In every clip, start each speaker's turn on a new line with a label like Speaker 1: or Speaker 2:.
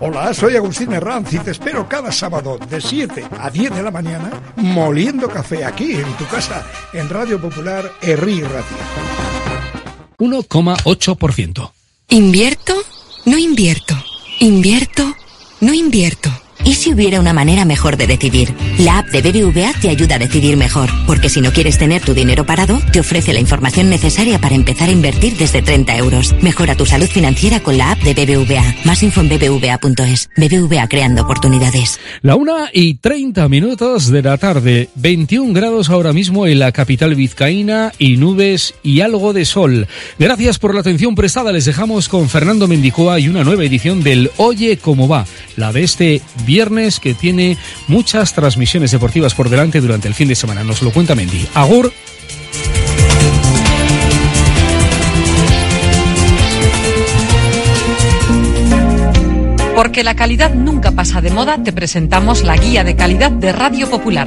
Speaker 1: Hola, soy Agustín Herranz y te espero cada sábado de 7 a 10 de la mañana moliendo café aquí en tu casa en Radio Popular Herri Ratia.
Speaker 2: 1,8%.
Speaker 3: ¿Invierto? No invierto. ¿Invierto? No invierto. ¿Y si hubiera una manera mejor de decidir? La app de BBVA te ayuda a decidir mejor, porque si no quieres tener tu dinero parado, te ofrece la información necesaria para empezar a invertir desde 30 euros. Mejora tu salud financiera con la app de BBVA. Más info en bbva.es. BBVA creando oportunidades.
Speaker 2: La una y 30 minutos de la tarde. 21 grados ahora mismo en la capital vizcaína y nubes y algo de sol. Gracias por la atención prestada. Les dejamos con Fernando Mendicoa y una nueva edición del Oye cómo va. La de este viernes que tiene muchas transmisiones deportivas por delante durante el fin de semana. Nos lo cuenta Mendy. Agur.
Speaker 4: Porque la calidad nunca pasa de moda, te presentamos la guía de calidad de Radio Popular.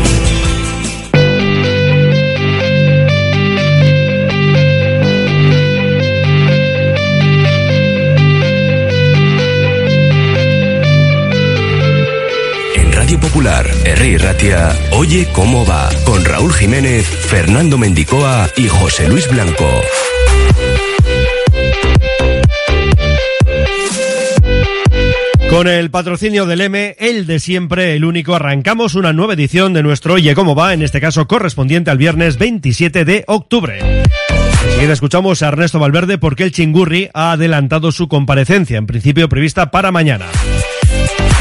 Speaker 5: Popular, Herri Ratia, Oye cómo va, con Raúl Jiménez, Fernando Mendicoa y José Luis Blanco.
Speaker 6: Con el patrocinio del M, el de siempre, el único, arrancamos una nueva edición de nuestro Oye cómo va, en este caso correspondiente al viernes 27 de octubre. Enseguida escuchamos a Ernesto Valverde porque el Chingurri ha adelantado su comparecencia, en principio prevista para mañana.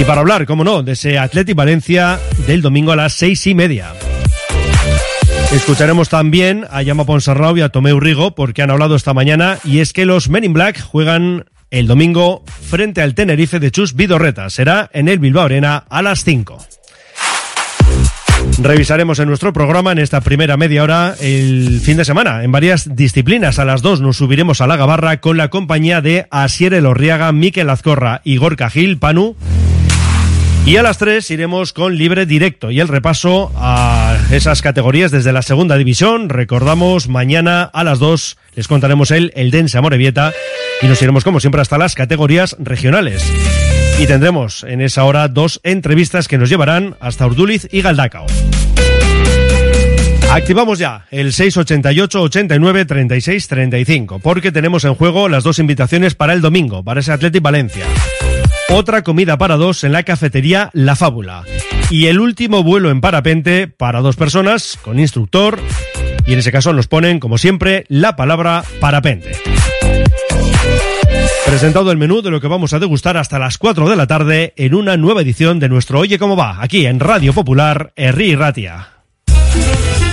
Speaker 6: Y para hablar, como no, de ese Atleti Valencia del domingo a las seis y media. Escucharemos también a Llama Ponsarrao y a Tomeu Rigo porque han hablado esta mañana y es que los Men in Black juegan el domingo frente al Tenerife de Chus Vidorreta. Será en el Bilbao Arena a las 5. Revisaremos en nuestro programa en esta primera media hora el fin de semana en varias disciplinas. A las 2 nos subiremos a la gabarra con la compañía de Asier Elorriaga, Miquel Azcorra y Gorka Gil, Panu. Y a las 3 iremos con libre directo y el repaso a esas categorías desde la segunda división. Recordamos, mañana a las 2 les contaremos el Eldense Amorebieta y nos iremos como siempre hasta las categorías regionales. Y tendremos en esa hora dos entrevistas que nos llevarán hasta Urduliz y Galdacao. Activamos ya el 688 89 36 35 porque tenemos en juego las dos invitaciones para el domingo, para ese Athletic Valencia. Otra comida para dos en la cafetería La Fábula. Y el último vuelo en parapente para dos personas con instructor. Y en ese caso nos ponen, como siempre, la palabra parapente. Presentado el menú de lo que vamos a degustar hasta las 4 de la tarde en una nueva edición de nuestro Oye cómo va, aquí en Radio Popular, Herri Ratia.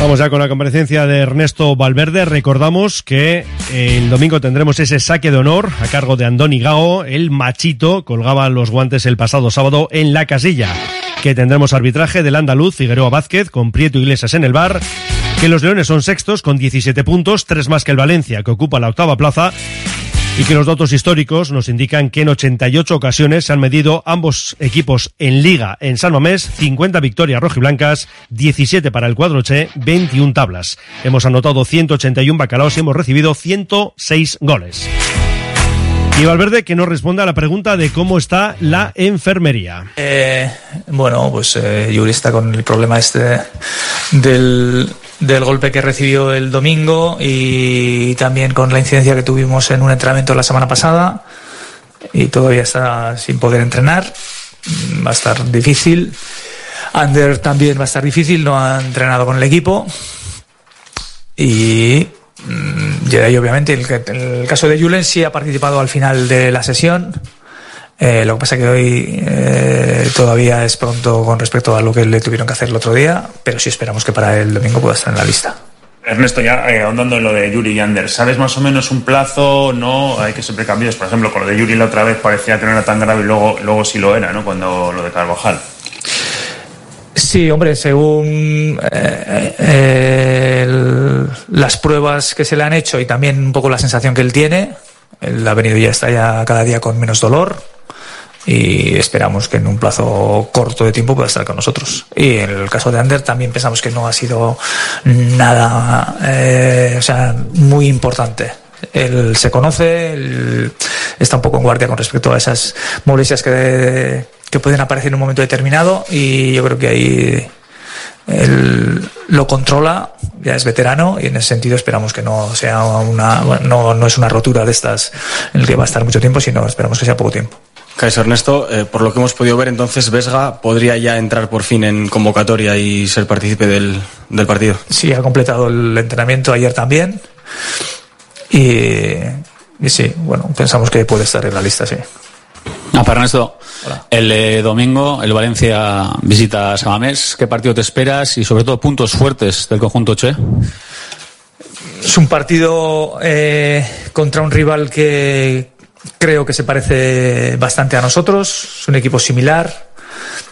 Speaker 6: Vamos ya con la comparecencia de Ernesto Valverde. Recordamos que el domingo tendremos ese saque de honor a cargo de Andoni Gao. El machito colgaba los guantes el pasado sábado en la casilla. Que tendremos arbitraje del andaluz Figueroa Vázquez con Prieto Iglesias en el bar. Que los Leones son sextos con 17 puntos, tres más que el Valencia que ocupa la octava plaza y que los datos históricos nos indican que en 88 ocasiones se han medido ambos equipos en liga en San Mamés, 50 victorias rojiblancas, 17 para el cuadro Che, 21 tablas. Hemos anotado 181 bacalaos y hemos recibido 106 goles. Y Valverde que nos responda a la pregunta de cómo está la enfermería.
Speaker 7: Eh, bueno, pues eh, Yuri está con el problema este del, del golpe que recibió el domingo y también con la incidencia que tuvimos en un entrenamiento la semana pasada y todavía está sin poder entrenar. Va a estar difícil. Ander también va a estar difícil, no ha entrenado con el equipo. Y mm, y obviamente el, el caso de Julen sí ha participado al final de la sesión. Eh, lo que pasa que hoy eh, todavía es pronto con respecto a lo que le tuvieron que hacer el otro día, pero sí esperamos que para el domingo pueda estar en la lista.
Speaker 8: Ernesto, ya eh, ahondando en lo de Yuri y Ander, ¿sabes más o menos un plazo? No, hay que ser precavidos. Por ejemplo, con lo de Yuri la otra vez parecía que no era tan grave y luego, luego sí lo era, ¿no? Cuando lo de Carvajal.
Speaker 7: Sí, hombre, según eh, eh, el- las pruebas que se le han hecho y también un poco la sensación que él tiene, él ha venido ya está ya cada día con menos dolor y esperamos que en un plazo corto de tiempo pueda estar con nosotros. Y en el caso de Ander también pensamos que no ha sido nada, eh, o sea, muy importante. Él se conoce, él está un poco en guardia con respecto a esas molestias que, que pueden aparecer en un momento determinado y yo creo que ahí él lo controla, ya es veterano y en ese sentido esperamos que no sea una, no, no es una rotura de estas en el que va a estar mucho tiempo, sino esperamos que sea poco tiempo.
Speaker 9: Kaiser Ernesto, eh, por lo que hemos podido ver, entonces Vesga podría ya entrar por fin en convocatoria y ser partícipe del, del partido.
Speaker 7: Sí, ha completado el entrenamiento ayer también. Y, y sí, bueno, pensamos que puede estar en la lista, sí.
Speaker 10: Ah, para Ernesto, el eh, domingo el Valencia visita a Samamés. ¿Qué partido te esperas y sobre todo puntos fuertes del conjunto Che?
Speaker 7: Es un partido eh, contra un rival que creo que se parece bastante a nosotros. Es un equipo similar,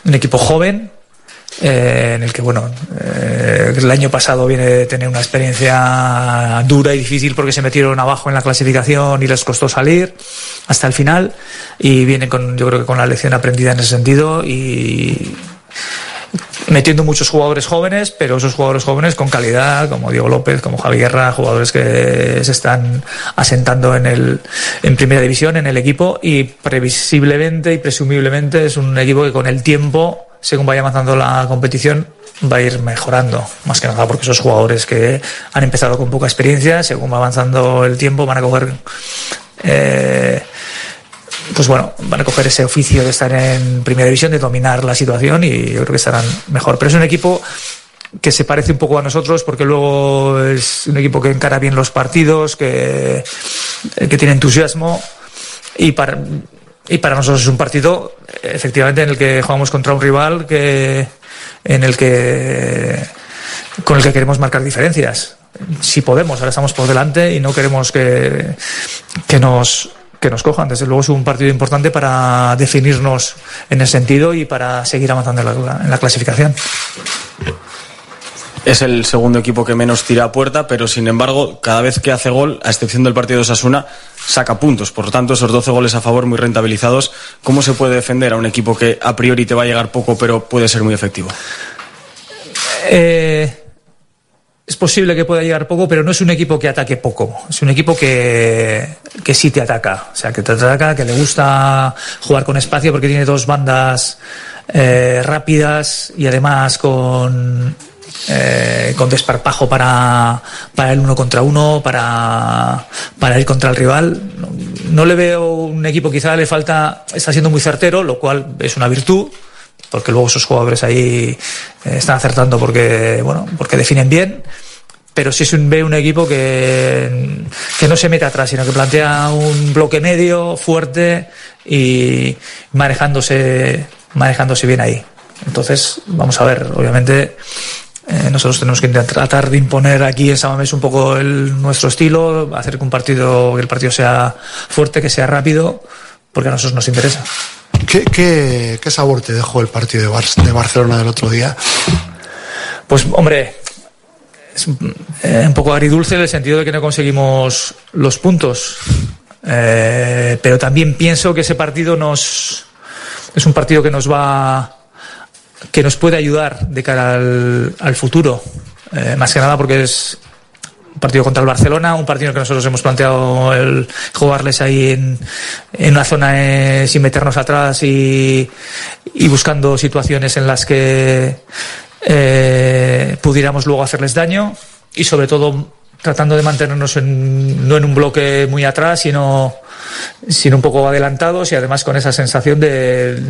Speaker 7: un equipo joven, eh, en el que, bueno, eh, el año pasado viene de tener una experiencia dura y difícil porque se metieron abajo en la clasificación y les costó salir hasta el final. Y viene con, yo creo que con la lección aprendida en ese sentido y metiendo muchos jugadores jóvenes, pero esos jugadores jóvenes con calidad, como Diego López, como Javi Guerra, jugadores que se están asentando en el en primera división, en el equipo, y previsiblemente y presumiblemente es un equipo que con el tiempo, según vaya avanzando la competición, va a ir mejorando, más que nada porque esos jugadores que han empezado con poca experiencia, según va avanzando el tiempo, van a coger eh, pues bueno, van a coger ese oficio de estar en primera división, de dominar la situación y yo creo que estarán mejor. Pero es un equipo que se parece un poco a nosotros porque luego es un equipo que encara bien los partidos, que, que tiene entusiasmo y para, y para nosotros es un partido efectivamente en el que jugamos contra un rival que en el que con el que queremos marcar diferencias. Si podemos, ahora estamos por delante y no queremos que, que nos que nos cojan. Desde luego es un partido importante para definirnos en ese sentido y para seguir avanzando en la, en la clasificación.
Speaker 9: Es el segundo equipo que menos tira a puerta, pero sin embargo, cada vez que hace gol, a excepción del partido de Osasuna, saca puntos. Por lo tanto, esos 12 goles a favor muy rentabilizados. ¿Cómo se puede defender a un equipo que a priori te va a llegar poco, pero puede ser muy efectivo?
Speaker 7: Eh, es posible que pueda llegar poco, pero no es un equipo que ataque poco. Es un equipo que, que sí te ataca. O sea, que te ataca, que le gusta jugar con espacio porque tiene dos bandas eh, rápidas y además con, eh, con desparpajo para, para el uno contra uno, para, para ir contra el rival. No, no le veo un equipo, quizá le falta, está siendo muy certero, lo cual es una virtud porque luego esos jugadores ahí eh, están acertando porque, bueno, porque definen bien. Pero es un, ve un equipo que, que no se mete atrás, sino que plantea un bloque medio, fuerte y manejándose, manejándose bien ahí. Entonces, vamos a ver, obviamente. Eh, nosotros tenemos que tratar de imponer aquí en Samamés un poco el, nuestro estilo, hacer que un partido, que el partido sea fuerte, que sea rápido, porque a nosotros nos interesa.
Speaker 11: ¿Qué, sabor te dejó el partido de, Bar de Barcelona del otro día?
Speaker 7: Pues, hombre, es eh, un poco agridulce en el sentido de que no conseguimos los puntos. Eh, pero también pienso que ese partido nos es un partido que nos va que nos puede ayudar de cara al, al futuro. Eh, más que nada porque es un partido contra el Barcelona, un partido que nosotros hemos planteado el jugarles ahí en, una zona eh, sin meternos atrás y, y, buscando situaciones en las que eh, pudiéramos luego hacerles daño y sobre todo tratando de mantenernos en, no en un bloque muy atrás, sino, sino un poco adelantados y además con esa sensación de,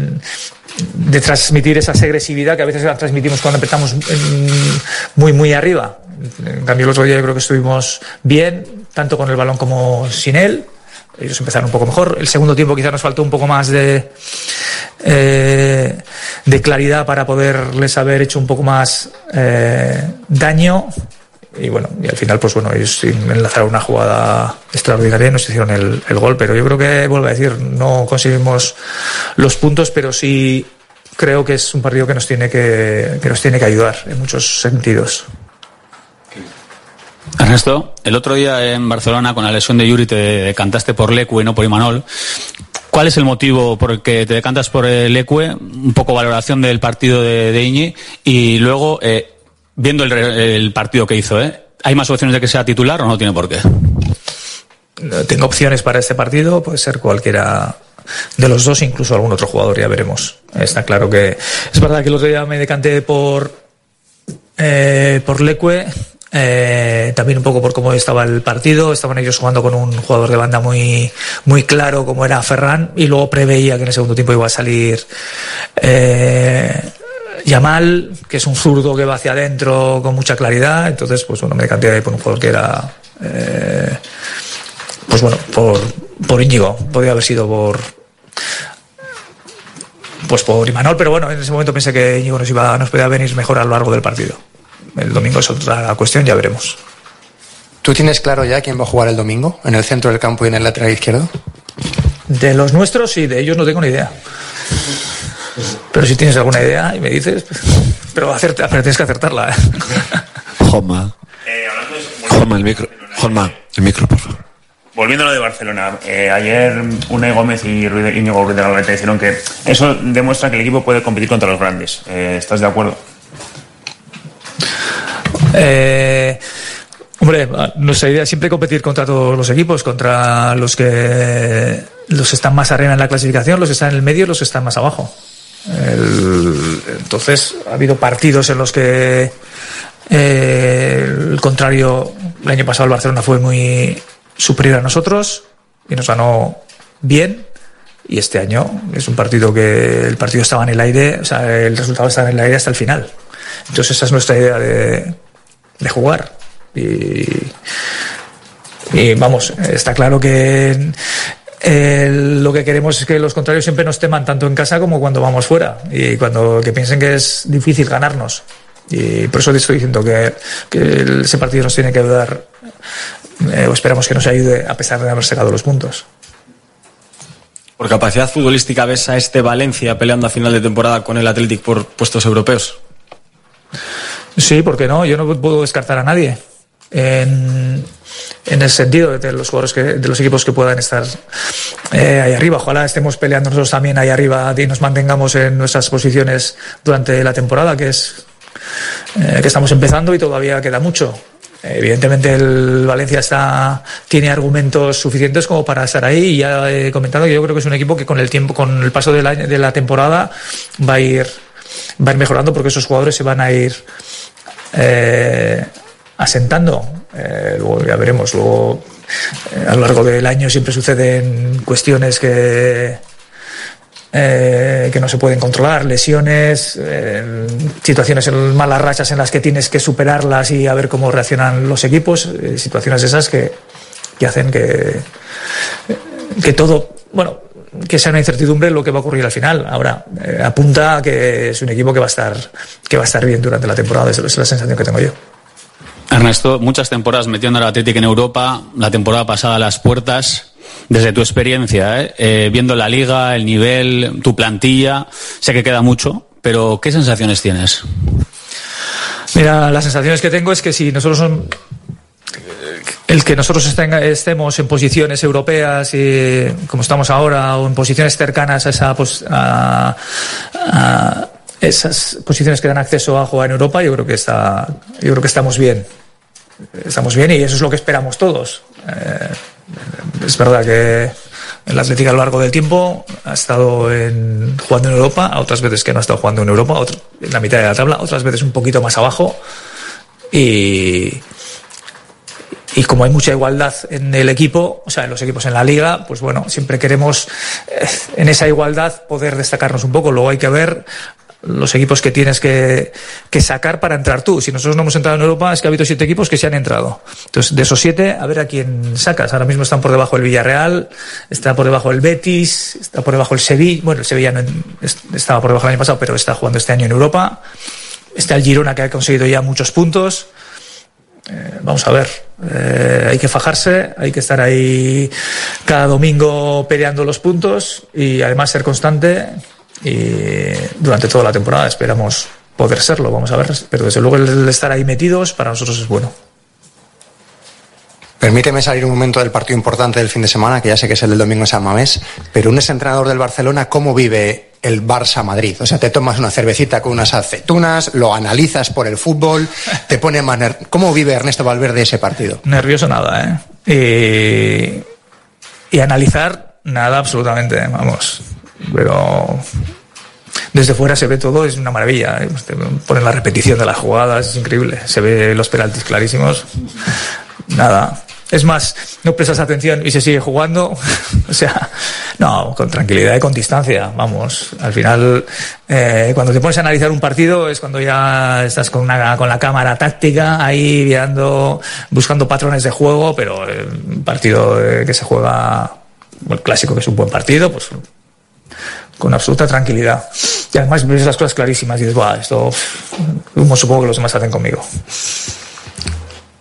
Speaker 7: de transmitir esa agresividad que a veces la transmitimos cuando empezamos muy, muy arriba. En cambio, el otro día yo creo que estuvimos bien, tanto con el balón como sin él. Ellos empezaron un poco mejor. El segundo tiempo quizá nos faltó un poco más de, eh, de claridad para poderles haber hecho un poco más eh, daño. Y bueno, y al final, pues bueno, ellos enlazaron una jugada extraordinaria y nos hicieron el, el gol. Pero yo creo que, vuelvo a decir, no conseguimos los puntos, pero sí creo que es un partido que nos tiene que, que nos tiene que ayudar en muchos sentidos.
Speaker 10: Ernesto, el otro día en Barcelona con la lesión de Yuri te cantaste por Leque, no por Imanol. ¿Cuál es el motivo por el que te decantas por el Leque? Un poco valoración del partido de, de Iñi y luego, eh, viendo el, el, partido que hizo, ¿eh? ¿hay más opciones de que sea titular o no tiene por qué?
Speaker 7: Tengo opciones para este partido, puede ser cualquiera de los dos, incluso algún otro jugador, ya veremos. Está claro que es verdad que el otro día me decanté por, eh, por Leque eh, también un poco por cómo estaba el partido, estaban ellos jugando con un jugador de banda muy, muy claro como era Ferran y luego preveía que en el segundo tiempo iba a salir eh, Yamal, que es un zurdo que va hacia adentro con mucha claridad, entonces pues bueno, me decanté por un jugador que era eh, pues bueno, por, por Íñigo, podría haber sido por pues por Imanol, pero bueno, en ese momento pensé que Íñigo nos iba, nos podía venir mejor a lo largo del partido el domingo es otra cuestión, ya veremos.
Speaker 12: ¿Tú tienes claro ya quién va a jugar el domingo en el centro del campo y en el lateral izquierdo?
Speaker 7: De los nuestros y de ellos no tengo ni idea. Pero si tienes alguna idea y me dices, pues, pero, acerta, pero tienes que acertarla. ¿eh?
Speaker 8: Eh, de...
Speaker 13: Juanma, el micro. Juanma, el micro, por favor.
Speaker 8: Volviendo a lo de Barcelona, eh, ayer Unai Gómez y Íñigo Ruiz de la Galeta dijeron que eso demuestra que el equipo puede competir contra los grandes. Eh, ¿Estás de acuerdo?
Speaker 7: Eh, hombre, nuestra idea es siempre competir contra todos los equipos, contra los que los están más arriba en la clasificación, los que están en el medio y los que están más abajo. Entonces, ha habido partidos en los que eh, el contrario, el año pasado el Barcelona fue muy superior a nosotros y nos ganó bien. Y este año es un partido que el partido estaba en el aire, o sea, el resultado estaba en el aire hasta el final. Entonces esa es nuestra idea de, de jugar. Y, y vamos, está claro que eh, lo que queremos es que los contrarios siempre nos teman tanto en casa como cuando vamos fuera y cuando que piensen que es difícil ganarnos. Y por eso te estoy diciendo que, que ese partido nos tiene que ayudar, eh, o esperamos que nos ayude a pesar de haber sacado los puntos.
Speaker 9: Por capacidad futbolística, ¿ves a este Valencia peleando a final de temporada con el Athletic por puestos europeos?
Speaker 7: Sí, porque no, yo no puedo descartar a nadie. En, el sentido de los jugadores que, de los equipos que puedan estar eh, ahí arriba. Ojalá estemos peleando nosotros también ahí arriba y nos mantengamos en nuestras posiciones durante la temporada, que es eh, que estamos empezando y todavía queda mucho. Evidentemente el Valencia está, tiene argumentos suficientes como para estar ahí y ya he comentado que yo creo que es un equipo que con el tiempo, con el paso de la, de la temporada va a ir va a ir mejorando porque esos jugadores se van a ir eh, asentando. Eh, luego ya veremos. Luego eh, a lo largo del año siempre suceden cuestiones que eh, que no se pueden controlar, lesiones, situaciones en malas rachas en las que tienes que superarlas y a ver cómo reaccionan los equipos, situaciones esas que, que hacen que, que todo, bueno, que sea una incertidumbre lo que va a ocurrir al final. Ahora, eh, apunta a que es un equipo que va a estar, que va a estar bien durante la temporada, esa es la sensación que tengo yo.
Speaker 10: Ernesto, muchas temporadas metiendo al Atlético en Europa, la temporada pasada a las puertas. Desde tu experiencia, ¿eh? Eh, viendo la liga, el nivel, tu plantilla, sé que queda mucho, pero ¿qué sensaciones tienes?
Speaker 7: Mira, las sensaciones que tengo es que si nosotros son el que nosotros estemos en posiciones europeas y como estamos ahora o en posiciones cercanas a, esa pos- a- a esas posiciones que dan acceso a jugar en Europa, yo creo que está, yo creo que estamos bien. Estamos bien y eso es lo que esperamos todos. Eh, es verdad que el Atlético a lo largo del tiempo ha estado en- jugando en Europa, otras veces que no ha estado jugando en Europa, otro- en la mitad de la tabla, otras veces un poquito más abajo. Y, y como hay mucha igualdad en el equipo, o sea, en los equipos en la liga, pues bueno, siempre queremos eh, en esa igualdad poder destacarnos un poco. Luego hay que ver los equipos que tienes que, que sacar para entrar tú. Si nosotros no hemos entrado en Europa, es que ha habido siete equipos que se han entrado. Entonces, de esos siete, a ver a quién sacas. Ahora mismo están por debajo el Villarreal, está por debajo el Betis, está por debajo el Sevilla. Bueno, el Sevilla no estaba por debajo el año pasado, pero está jugando este año en Europa. Está el Girona, que ha conseguido ya muchos puntos. Eh, vamos a ver, eh, hay que fajarse, hay que estar ahí cada domingo peleando los puntos y además ser constante y durante toda la temporada esperamos poder serlo, vamos a ver, pero desde luego el estar ahí metidos para nosotros es bueno.
Speaker 12: Permíteme salir un momento del partido importante del fin de semana, que ya sé que es el del domingo en San Mamés, pero un exentrenador del Barcelona, ¿cómo vive el Barça Madrid? O sea, te tomas una cervecita con unas aceitunas, lo analizas por el fútbol, te pone más ¿Cómo vive Ernesto Valverde ese partido?
Speaker 7: Nervioso nada, ¿eh? Y, y analizar nada absolutamente, vamos. Pero desde fuera se ve todo, es una maravilla. ¿eh? Ponen la repetición de las jugadas, es increíble. Se ve los penaltis clarísimos. Nada. Es más, no prestas atención y se sigue jugando. o sea, no, con tranquilidad y con distancia. Vamos, al final, eh, cuando te pones a analizar un partido es cuando ya estás con, una, con la cámara táctica ahí mirando, buscando patrones de juego, pero eh, un partido eh, que se juega, el clásico que es un buen partido, pues con absoluta tranquilidad. Y además ves las cosas clarísimas y dices, Buah, esto, supongo que los demás hacen conmigo.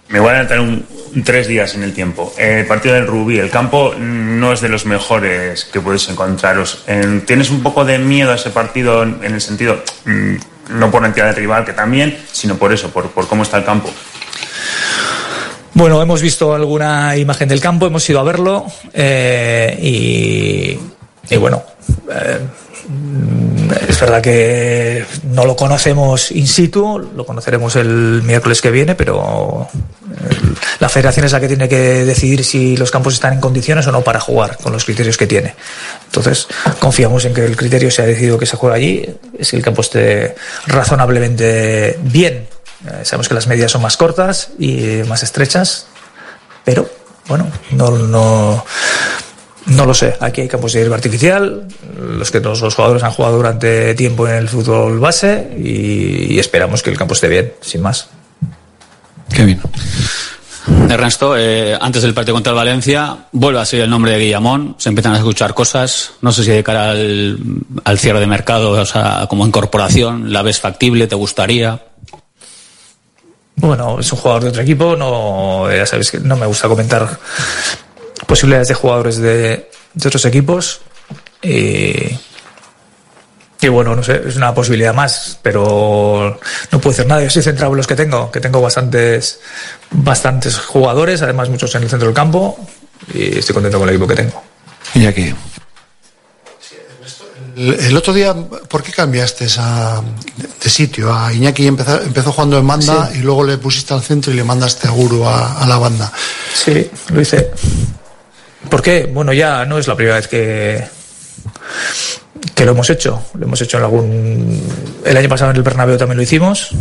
Speaker 8: Me voy a adelantar un, tres días en el tiempo. El partido del Rubí, el campo no es de los mejores que podéis encontraros. ¿Tienes un poco de miedo a ese partido en, el sentido, mm, no por la entidad del rival, que también, sino por eso, por, cómo está el campo?
Speaker 7: Bueno, hemos visto alguna imagen del campo, hemos ido a verlo eh, y, bueno, es verdad que no lo conocemos in situ, lo conoceremos el miércoles que viene, pero eh, la federación es la que tiene que decidir si los campos están en condiciones o no para jugar con los criterios que tiene. Entonces, confiamos en que el criterio se ha decidido que se juegue allí, es que el campo esté razonablemente bien. Eh, sabemos que las medidas son más cortas y más estrechas, pero bueno, no, no, No lo sé, aquí hay campos de hierba artificial, los que todos los jugadores han jugado durante tiempo en el fútbol base y, y esperamos que el campo esté bien, sin más.
Speaker 13: Kevin.
Speaker 10: Ernesto, eh, antes del partido contra el Valencia, vuelve a ser el nombre de Guillamón, se empiezan a escuchar cosas, no sé si de cara al, al cierre de mercado, o sea, como incorporación, ¿la ves factible? ¿Te gustaría?
Speaker 7: Bueno, es un jugador de otro equipo, no, ya sabes que no me gusta comentar posibilidades de jugadores de, de otros equipos. Y, y bueno, no sé, es una posibilidad más, pero no puedo decir nada. Yo estoy centrado en los que tengo, que tengo bastantes, bastantes jugadores, además muchos en el centro del campo, y estoy contento con el equipo que tengo.
Speaker 13: Y aquí.
Speaker 11: El, otro día, ¿por qué cambiaste esa, de, de sitio? A Iñaki empezó, empezó jugando en banda
Speaker 7: Sí.
Speaker 11: y luego le pusiste al centro y le mandaste a Guru a, a la banda.
Speaker 7: Sí, lo hice. ¿Por qué? Bueno, ya no es la primera vez que, que lo hemos hecho. Lo hemos hecho en algún. El año pasado en el Bernabéu también lo hicimos.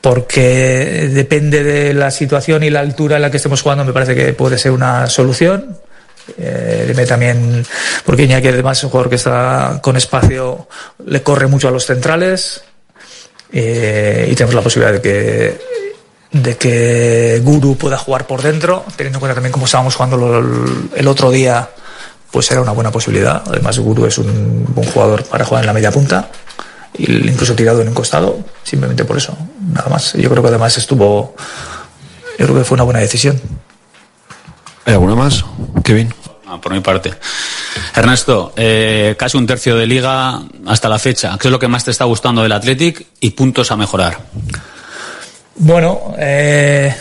Speaker 7: Porque depende de la situación y la altura en la que estemos jugando, me parece que puede ser una solución. Eh, también, porque Iñaki además es un jugador que está con espacio, le corre mucho a los centrales. eh, y tenemos la posibilidad de que de que Guru pueda jugar por dentro, teniendo en cuenta también cómo estábamos jugando el, el otro día, pues era una buena posibilidad. Además, Guru es un buen jugador para jugar en la media punta, y incluso tirado en un costado, simplemente por eso, nada más. Yo creo que además estuvo, yo creo que fue una buena decisión.
Speaker 13: ¿Hay alguna más? Kevin.
Speaker 10: Ah, por mi parte. Ernesto, eh, casi un tercio de liga hasta la fecha. ¿Qué es lo que más te está gustando del Athletic y puntos a mejorar?
Speaker 7: Bueno, eh,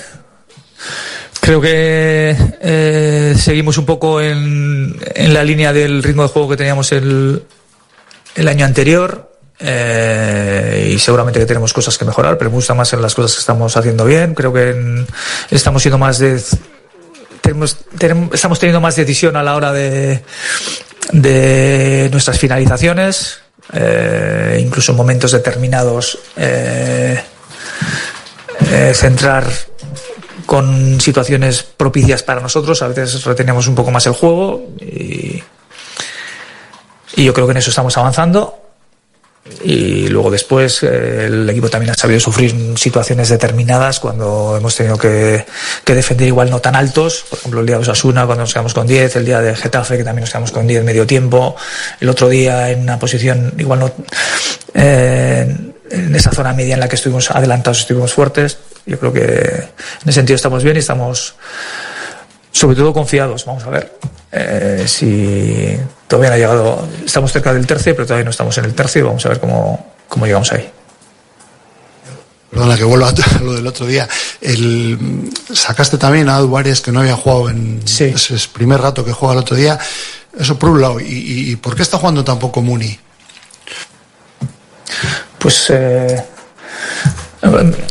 Speaker 7: creo que eh, seguimos un poco en, la línea del ritmo de juego que teníamos el, el año anterior. eh, y seguramente que tenemos cosas que mejorar, pero me gusta más en las cosas que estamos haciendo bien. Creo que estamos siendo más de. Tenemos, estamos teniendo más decisión a la hora de, de nuestras finalizaciones, incluso en momentos determinados. Centrar con situaciones propicias para nosotros. A veces retenemos un poco más el juego y, yo creo que en eso estamos avanzando. Y luego después eh, el equipo también ha sabido sufrir situaciones determinadas cuando hemos tenido que, que defender igual no tan altos. Por ejemplo, el día de Osasuna cuando nos quedamos con 10, el día de Getafe que también nos quedamos con 10 medio tiempo, el otro día en una posición igual no... eh, en esa zona media en la que estuvimos adelantados, estuvimos fuertes. Yo creo que en ese sentido estamos bien y estamos sobre todo confiados. Vamos a ver eh, si todavía no ha llegado. Estamos cerca del tercio, pero todavía no estamos en el tercio. Vamos a ver cómo, cómo llegamos ahí.
Speaker 11: Perdona que vuelva a lo del otro día. El, sacaste también a Álvarez que no había jugado en ese primer rato que juega el otro día. Eso por un lado. ¿Y, y, y por qué está jugando tan poco Muni?
Speaker 7: Pues eh,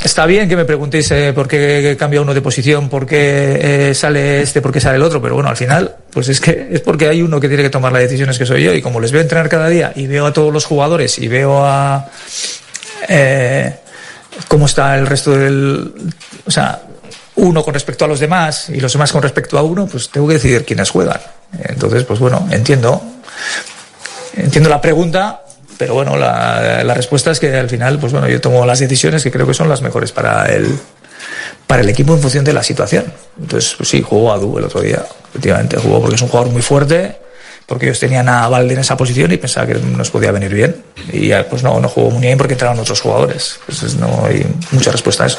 Speaker 7: está bien que me preguntéis eh, por qué cambia uno de posición, por qué eh, sale este, por qué sale el otro, pero bueno, al final, pues es que es porque hay uno que tiene que tomar las decisiones que soy yo y como les veo entrenar cada día y veo a todos los jugadores y veo a eh, cómo está el resto del, o sea, uno con respecto a los demás y los demás con respecto a uno, pues tengo que decidir quiénes juegan. Entonces, pues bueno, entiendo, entiendo la pregunta, pero bueno, la, la, respuesta es que al final, pues bueno, yo tomo las decisiones que creo que son las mejores para el, para el equipo en función de la situación. Entonces, pues sí, jugó a Du el otro día, efectivamente, jugó porque es un jugador muy fuerte, porque ellos tenían a Valde en esa posición y pensaba que nos podía venir bien. Y pues no, no jugó muy bien porque entraron otros jugadores. Pues no hay mucha respuesta a eso.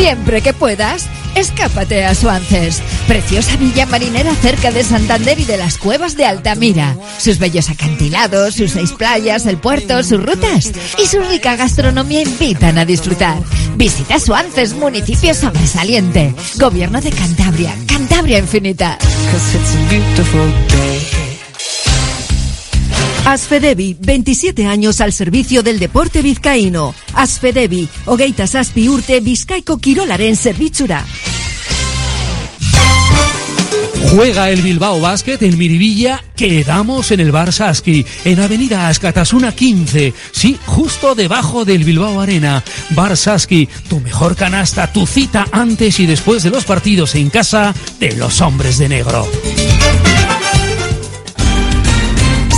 Speaker 14: Siempre que puedas,
Speaker 15: Escápate a Suances, preciosa villa marinera cerca de Santander y de las cuevas de Altamira. Sus bellos acantilados, sus seis playas, el puerto, sus rutas y su rica gastronomía invitan a disfrutar. Visita Suances, municipio sobresaliente. Gobierno de Cantabria, Cantabria infinita.
Speaker 14: Asfedevi, 27 años al servicio del deporte vizcaíno. Asfedevi, hogeita zazpi urte bizkaiko kirolaren zerbitzura.
Speaker 2: Juega el Bilbao Basket en Miribilla. Quedamos en el Bar Saski, en Avenida Ascatasuna 15. Sí, justo debajo del Bilbao Arena. Bar Saski, tu mejor canasta, tu cita antes y después de los partidos en casa de los hombres de negro.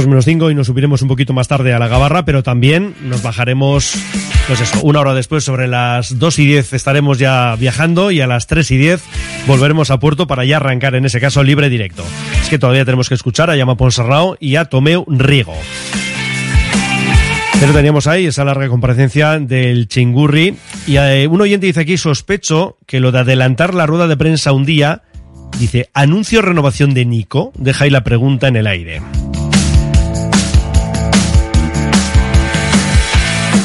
Speaker 6: 2 menos 5 y nos subiremos un poquito más tarde a la Gabarra, pero también nos bajaremos, pues eso, una hora después, sobre las 2 y 10 estaremos ya viajando y a las 3 y 10 volveremos a Puerto para ya arrancar, en ese caso, libre directo. Es que todavía tenemos que escuchar a Llama Ponsarrao y a Tomeu Rigo. Pero teníamos ahí esa larga comparecencia del Chingurri y eh, un oyente dice aquí, sospecho que lo de adelantar la rueda de prensa un día, dice, anuncio renovación de Nico, deja ahí la pregunta en el aire.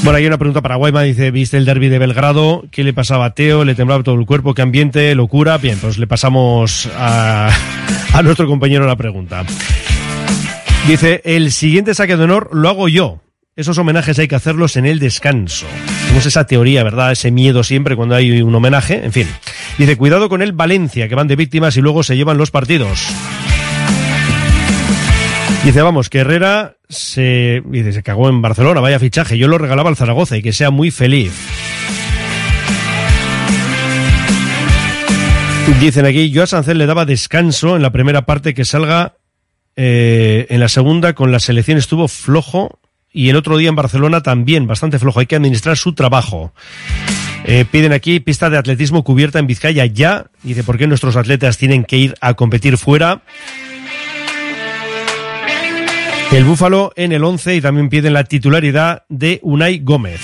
Speaker 6: Bueno, hay una pregunta para Guayma, dice, ¿viste el derby de Belgrado? ¿Qué le pasaba a Teo? ¿Le temblaba todo el cuerpo? ¿Qué ambiente? ¿Locura? Bien, pues le pasamos a, a nuestro compañero la pregunta. Dice, el siguiente saque de honor lo hago yo. Esos homenajes hay que hacerlos en el descanso. Tenemos esa teoría, ¿verdad? Ese miedo siempre cuando hay un homenaje. En fin. Dice, cuidado con el Valencia, que van de víctimas y luego se llevan los partidos. Dice, vamos, que Herrera se, dice, se cagó en Barcelona, vaya fichaje. Yo lo regalaba al Zaragoza y que sea muy feliz. Dicen aquí, yo a Sancel le daba descanso en la primera parte que salga. eh, en la segunda con la selección estuvo flojo y el otro día en Barcelona también bastante flojo. Hay que administrar su trabajo. Eh, piden aquí pista de atletismo cubierta en Vizcaya ya. Dice, ¿por qué nuestros atletas tienen que ir a competir fuera? El Búfalo en el 11 y también piden la titularidad de Unai Gómez.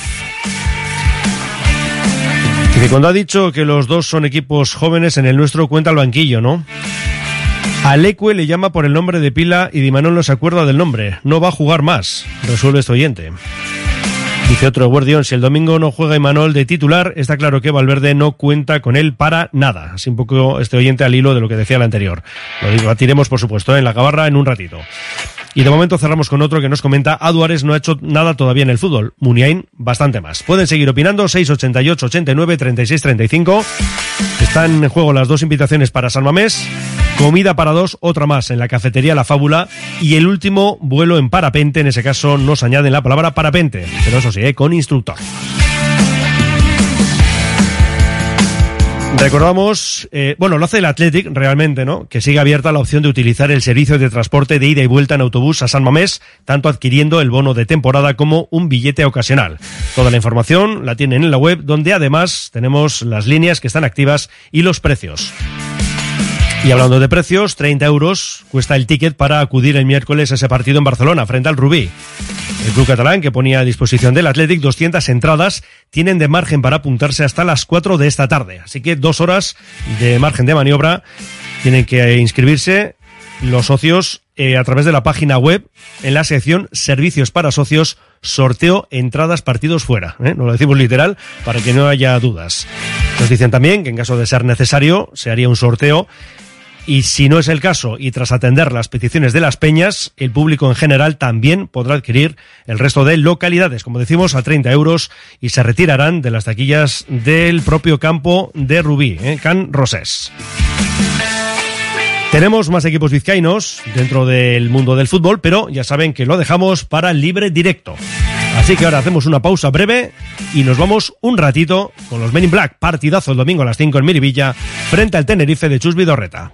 Speaker 6: Dice, cuando ha dicho que los dos son equipos jóvenes, en el nuestro cuenta el banquillo, ¿no? Alecue le llama por el nombre de pila y Dimanol no se acuerda del nombre. No va a jugar más, resuelve este oyente. Dice otro Guardión, si el domingo no juega Imanol de titular, está claro que Valverde no cuenta con él para nada. Así un poco este oyente al hilo de lo que decía el anterior. Lo debatiremos, por supuesto, en la gabarra en un ratito. Y de momento cerramos con otro que nos comenta, Aduares no ha hecho nada todavía en el fútbol, Muniain bastante más. Pueden seguir opinando, 688 89 36 35. Están en juego las dos invitaciones para San Mamés, comida para dos, otra más en la cafetería La Fábula y el último vuelo en parapente, en ese caso nos añaden la palabra parapente, pero eso sí, ¿eh? con instructor. Recordamos, eh, bueno, lo hace el Athletic realmente, ¿no? Que sigue abierta la opción de utilizar el servicio de transporte de ida y vuelta en autobús a San Mamés, tanto adquiriendo el bono de temporada como un billete ocasional. Toda la información la tienen en la web, donde además tenemos las líneas que están activas y los precios. Y hablando de precios, 30 euros cuesta el ticket para acudir el miércoles a ese partido en Barcelona frente al Rubí. El club catalán, que ponía a disposición del Athletic 200 entradas, tienen de margen para apuntarse hasta las 4 de esta tarde. Así que dos horas de margen de maniobra. Tienen que inscribirse los socios eh, a través de la página web en la sección Servicios para Socios, sorteo entradas partidos fuera. ¿eh? No lo decimos literal para que no haya dudas. Nos dicen también que en caso de ser necesario se haría un sorteo y si no es el caso, y tras atender las peticiones de las peñas, el público en general también podrá adquirir el resto de localidades, como decimos, a 30 euros y se retirarán de las taquillas del propio campo de Rubí, ¿eh? Can Rosés. Tenemos más equipos vizcaínos dentro del mundo del fútbol, pero ya saben que lo dejamos para libre directo. Así que ahora hacemos una pausa breve y nos vamos un ratito con los Men in Black. Partidazo el domingo a las 5 en Miribilla frente al Tenerife de Chus Vidorreta.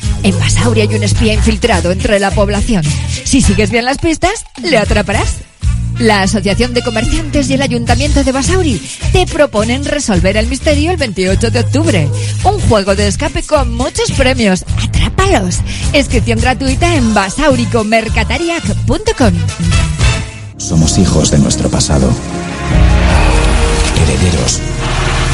Speaker 15: En Basauri hay un espía infiltrado entre la población. Si sigues bien las pistas, le atraparás. La Asociación de Comerciantes y el Ayuntamiento de Basauri te proponen resolver el misterio el 28 de octubre. Un juego de escape con muchos premios. ¡Atrápalos! Inscripción gratuita en basauricomercatariac.com.
Speaker 16: Somos hijos de nuestro pasado. Herederos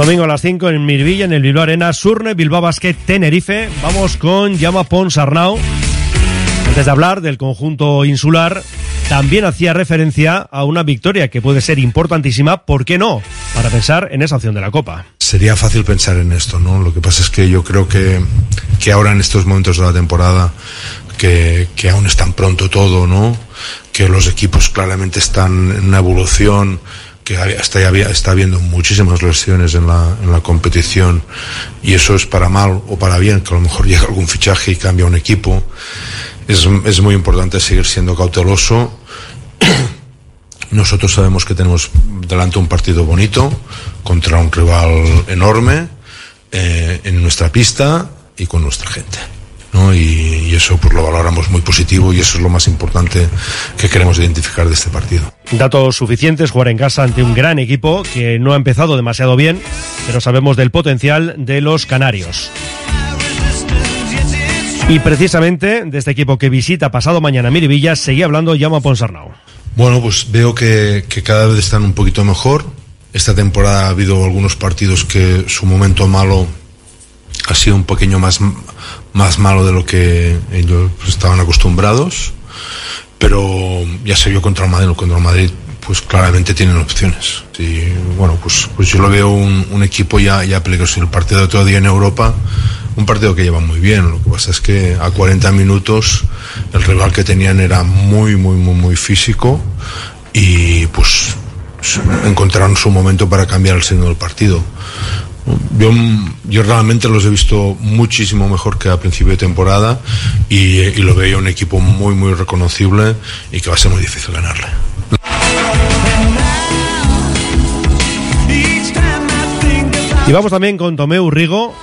Speaker 6: Domingo a las 5 en Mirvilla, en el Bilbao Arena, Surne, Bilbao Basket, Tenerife. Vamos con Llama Pons Arnau. Antes de hablar del conjunto insular, también hacía referencia a una victoria que puede ser importantísima, ¿por qué no? Para pensar en esa opción de la Copa.
Speaker 17: Sería fácil pensar en esto, ¿no? Lo que pasa es que yo creo que, que ahora en estos momentos de la temporada, que, que aún es tan pronto todo, ¿no? Que los equipos claramente están en una evolución, que está, está habiendo muchísimas lesiones en la, en la competición y eso es para mal o para bien, que a lo mejor llega algún fichaje y cambia un equipo. Es, es muy importante seguir siendo cauteloso. Nosotros sabemos que tenemos delante un partido bonito contra un rival enorme eh, en nuestra pista y con nuestra gente. ¿No? Y, y, eso pues lo valoramos muy positivo y eso es lo más importante que queremos identificar de este partido.
Speaker 6: Datos suficientes, jugar en casa ante un gran equipo que no ha empezado demasiado bien, pero sabemos del potencial de los canarios. Y precisamente de este equipo que visita pasado mañana Miribilla, seguía hablando Llama Ponsarnau.
Speaker 17: Bueno, pues veo que, que cada vez están un poquito mejor. Esta temporada ha habido algunos partidos que su momento malo ha sido un pequeño más, más malo de lo que ellos estaban acostumbrados, pero ya se vio contra el Madrid, contra el Madrid pues claramente tienen opciones. Y bueno, pues, pues yo lo veo un, un equipo ya, ya peligroso. El partido de otro día en Europa, un partido que lleva muy bien. Lo que pasa es que a 40 minutos el rival que tenían era muy, muy, muy, muy físico y pues encontraron su momento para cambiar el signo del partido. Yo, yo, realmente los he visto muchísimo mejor que a principio de temporada y, y, lo veo un equipo muy muy reconocible y que va a ser muy difícil ganarle.
Speaker 6: Y vamos también con Tomeu Rigo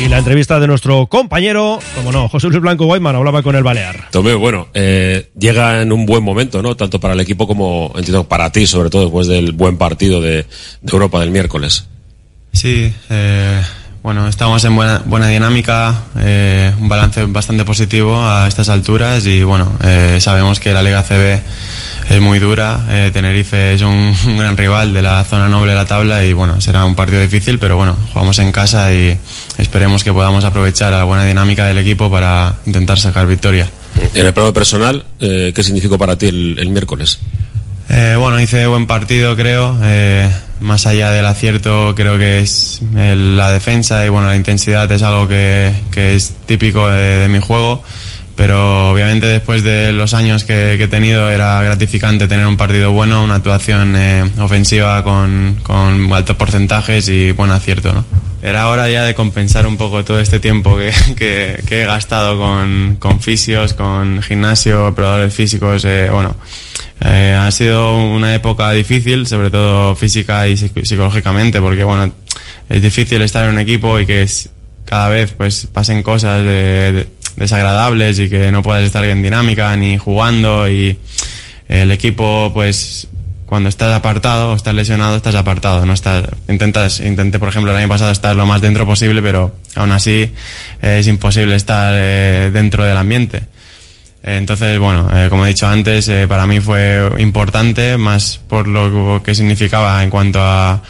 Speaker 6: y la entrevista de nuestro compañero, como no, José Luis Blanco Guayman, hablaba con el Balear.
Speaker 18: Tomeu, bueno, eh, llega en un buen momento, ¿no? Tanto para el equipo como, entiendo, para ti, sobre todo después del buen partido de, de Europa del miércoles.
Speaker 19: Sí, eh, bueno, estamos en buena, buena dinámica, eh, un balance bastante positivo a estas alturas y bueno, eh, sabemos que la Liga CB es muy dura, eh, Tenerife es un, un, gran rival de la zona noble de la tabla y bueno, será un partido difícil, pero bueno, jugamos en casa y esperemos que podamos aprovechar la buena dinámica del equipo para intentar sacar victoria.
Speaker 18: En el plano personal, ¿qué significó para ti el, el miércoles?
Speaker 19: Eh, bueno, hice buen partido, creo. Eh, más allá del acierto, creo que es la defensa y bueno, la intensidad es algo que, que es típico de, mi juego. Pero obviamente después de los años que, he tenido era gratificante tener un partido bueno, una actuación eh, ofensiva con, con, altos porcentajes y buen acierto. ¿no? Era hora ya de compensar un poco todo este tiempo que, que, que he gastado con, con fisios, con gimnasio, probadores físicos. Eh, bueno, eh, ha sido una época difícil, sobre todo física y psicológicamente, porque bueno, es difícil estar en un equipo y que cada vez pues pasen cosas de, de, desagradables y que no puedas estar en dinámica ni jugando y el equipo pues cuando estás apartado o estás lesionado estás apartado no estás intentas intenté por ejemplo el año pasado estar lo más dentro posible pero aún así es imposible estar eh, dentro del ambiente Entonces, bueno, eh, como he dicho antes, eh, para mí fue importante, más por lo que significaba en cuanto a,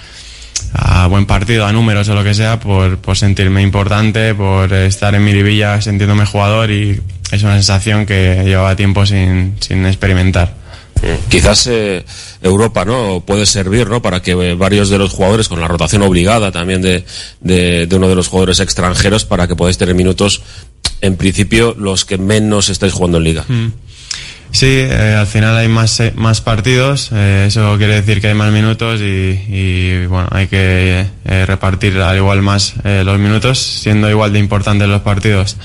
Speaker 19: a buen partido, a números o lo que sea, por, por sentirme importante, por estar en mi livilla sintiéndome jugador y es una sensación que llevaba tiempo sin experimentar.
Speaker 18: Quizás eh, Europa no puede servir no para que eh, varios de los jugadores con la rotación obligada también de, de, de uno de los jugadores extranjeros para que podáis tener minutos en principio los que menos estáis jugando en liga.
Speaker 19: Mm. Sí, eh, al final hay más, eh, más partidos, eh, eso quiere decir que hay más minutos y, y, bueno, hay que eh, repartir al igual más eh, los minutos, siendo igual de importantes los partidos.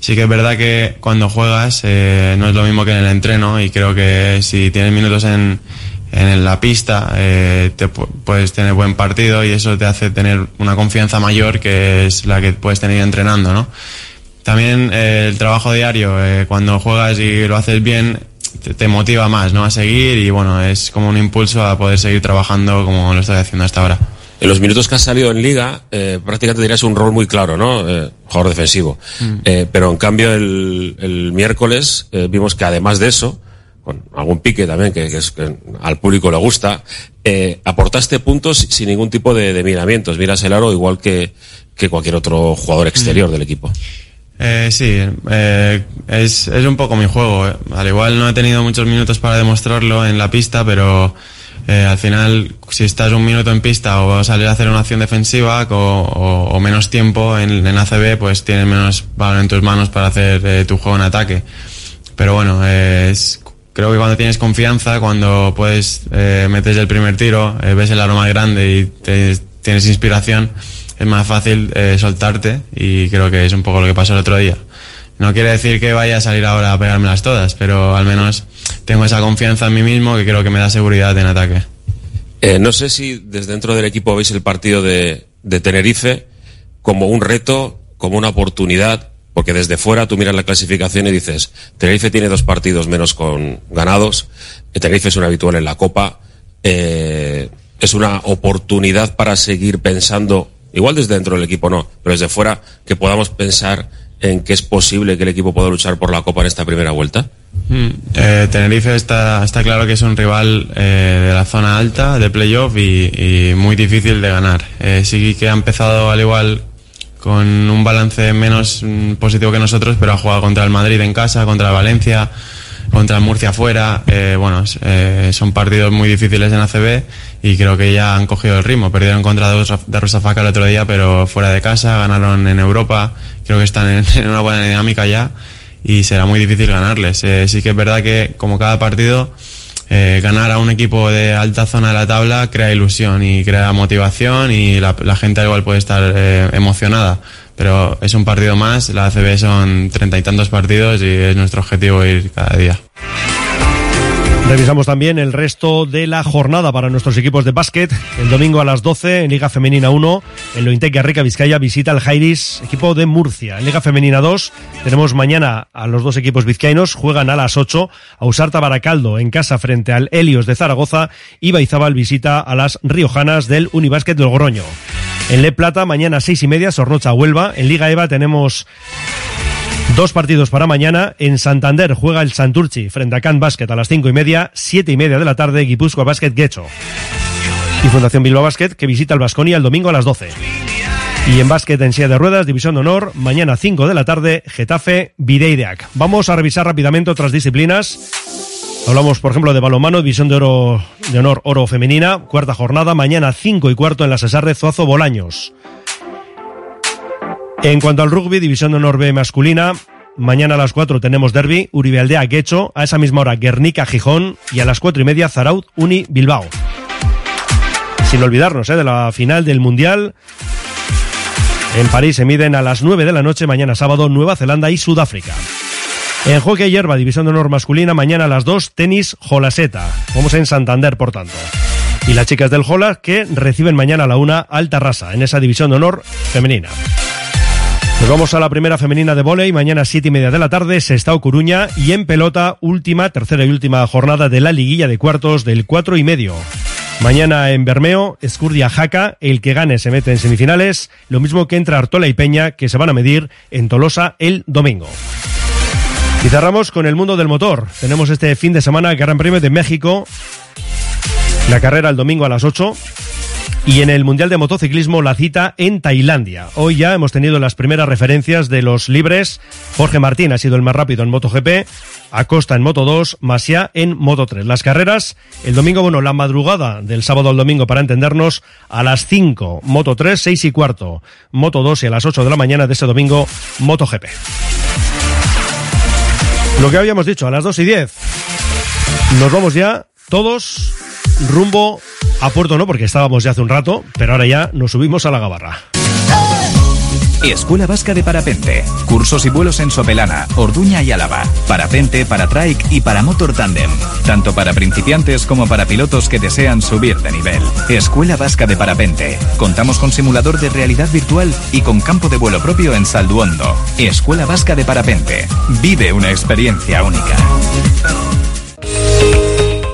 Speaker 19: Sí que es verdad que cuando juegas eh, no es lo mismo que en el entreno y creo que si tienes minutos en, en la pista eh, te pu- puedes tener buen partido y eso te hace tener una confianza mayor que es la que puedes tener entrenando, ¿no? También eh, el trabajo diario, eh, cuando juegas y lo haces bien, te, te motiva más, ¿no? A seguir y bueno, es como un impulso a poder seguir trabajando como lo estoy haciendo hasta ahora.
Speaker 18: En los minutos que has salido en liga, eh, prácticamente dirías un rol muy claro, ¿no? Eh, jugador defensivo.
Speaker 19: Mm.
Speaker 18: Eh, pero en cambio el, el miércoles eh, vimos que además de eso, con algún pique también que, que es, que al público le gusta, eh, aportaste puntos sin ningún tipo de, de miramientos. Miras el aro igual que, que cualquier otro jugador exterior del equipo.
Speaker 19: Eh, sí, es, es un poco mi juego. eh. Al igual no he tenido muchos minutos para demostrarlo en la pista, pero eh, al final, si estás un minuto en pista o salir a hacer una acción defensiva o, menos tiempo en, en ACB, pues tienes menos balón en tus manos para hacer eh, tu juego en ataque. Pero bueno, eh, es- creo que cuando tienes confianza, cuando puedes metes el primer tiro, ves el aro más grande y tienes inspiración, es más fácil soltarte y creo que es un poco lo que pasó el otro día. No quiere decir que vaya a salir ahora a pegármelas todas, pero al menos tengo esa confianza en mí mismo que creo que me da seguridad en ataque.
Speaker 18: Eh, no sé si desde dentro del equipo veis el partido de, Tenerife como un reto, como una oportunidad, porque desde fuera tú miras la clasificación y dices, Tenerife tiene dos partidos menos con ganados, eh, Tenerife es un habitual en la Copa, eh, es una oportunidad para seguir pensando, igual desde dentro del equipo no, pero desde fuera, que podamos pensar en que es posible que el equipo pueda luchar por la Copa en esta primera vuelta.
Speaker 19: Mm, eh, Tenerife está, está claro que es un rival eh, de la zona alta de playoff y, muy difícil de ganar. Eh, sí que ha empezado al igual con un balance menos mm, positivo que nosotros, pero ha jugado contra el Madrid en casa, contra el Valencia, contra Murcia fuera. Eh, bueno, eh, son partidos muy difíciles en ACB y creo que ya han cogido el ritmo. Perdieron contra de Rosafaca el otro día, pero fuera de casa, ganaron en Europa. Creo que están en, una buena dinámica ya y será muy difícil ganarles. Eh, sí que es verdad que como cada partido eh, ganar a un equipo de alta zona de la tabla crea ilusión y crea motivación y la, la gente al igual puede estar eh, emocionada. Pero es un partido más, la ACB son treinta y tantos partidos y es nuestro objetivo ir cada día.
Speaker 6: Revisamos también el resto de la jornada para nuestros equipos de básquet. El domingo a las 12 en Liga Femenina 1, el Lointec Garrica Vizcaya visita al Jairis, equipo de Murcia. En Liga Femenina 2 tenemos mañana a los dos equipos vizcaínos, juegan a las 8 a Usarta Baracaldo en casa frente al Helios de Zaragoza y Baizabal visita a las riojanas del Unibásquet del Logroño. En Le Plata, mañana a seis y media, Sornocha Huelva. En Liga EVA tenemos Dos partidos para mañana. En Santander juega el Santurchi frente a Can Basket a las cinco y media, siete y media de la tarde, Guipúzcoa Basket Guecho. Y Fundación Bilbao Basket que visita el Vasconia el domingo a las 12. Y en básquet en silla de ruedas, División de Honor, mañana 5 de la tarde, Getafe, Videideac. Vamos a revisar rápidamente otras disciplinas. Hablamos, por ejemplo, de balonmano, División de, oro, de Honor Oro Femenina, cuarta jornada, mañana 5 y cuarto en la Cesar de Bolaños. En cuanto al rugby, División de Honor B masculina, mañana a las 4 tenemos derby, Uribe Aldea Guecho, a esa misma hora Guernica Gijón y a las 4 y media Zaraut Uni Bilbao. Sin olvidarnos eh, de la final del Mundial. En París se miden a las 9 de la noche, mañana sábado, Nueva Zelanda y Sudáfrica. En hockey hierba, División de Honor masculina, mañana a las 2, tenis Jolaseta. Vamos en Santander, por tanto. Y las chicas del Jola que reciben mañana a la 1 Alta Rasa, en esa División de Honor femenina. Nos vamos a la primera femenina de volei, mañana siete y media de la tarde, Sestao Coruña y en pelota, última, tercera y última jornada de la liguilla de cuartos del cuatro y medio. Mañana en Bermeo, Escurdia Jaca, el que gane se mete en semifinales, lo mismo que entre Artola y Peña, que se van a medir en Tolosa el domingo. Y cerramos con el mundo del motor. Tenemos este fin de semana el Gran Premio de México. La carrera el domingo a las 8. Y en el Mundial de Motociclismo la cita en Tailandia. Hoy ya hemos tenido las primeras referencias de los libres. Jorge Martín ha sido el más rápido en MotoGP, Acosta en Moto 2, Masia en Moto 3. Las carreras el domingo, bueno, la madrugada del sábado al domingo para entendernos, a las 5, Moto 3, 6 y cuarto, Moto 2 y a las 8 de la mañana de ese domingo, MotoGP. Lo que habíamos dicho, a las 2 y 10. Nos vamos ya todos rumbo a Puerto no, porque estábamos ya hace un rato, pero ahora ya nos subimos a la gabarra.
Speaker 20: Escuela Vasca de Parapente. Cursos y vuelos en Sopelana, Orduña y Álava. Parapente, para trike y para motor tandem. Tanto para principiantes como para pilotos que desean subir de nivel. Escuela Vasca de Parapente. Contamos con simulador de realidad virtual y con campo de vuelo propio en Salduondo. Escuela Vasca de Parapente. Vive una experiencia única.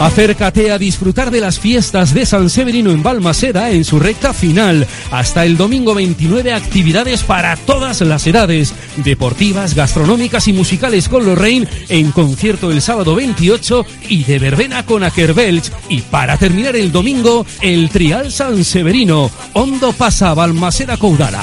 Speaker 21: Acércate a disfrutar de las fiestas de San Severino en Balmaseda en su recta final. Hasta el domingo 29 actividades para todas las edades, deportivas, gastronómicas y musicales con Lorraine en concierto el sábado 28 y de verbena con Akerbelch. Y para terminar el domingo, el Trial San Severino. Hondo pasa Balmaseda Coudara.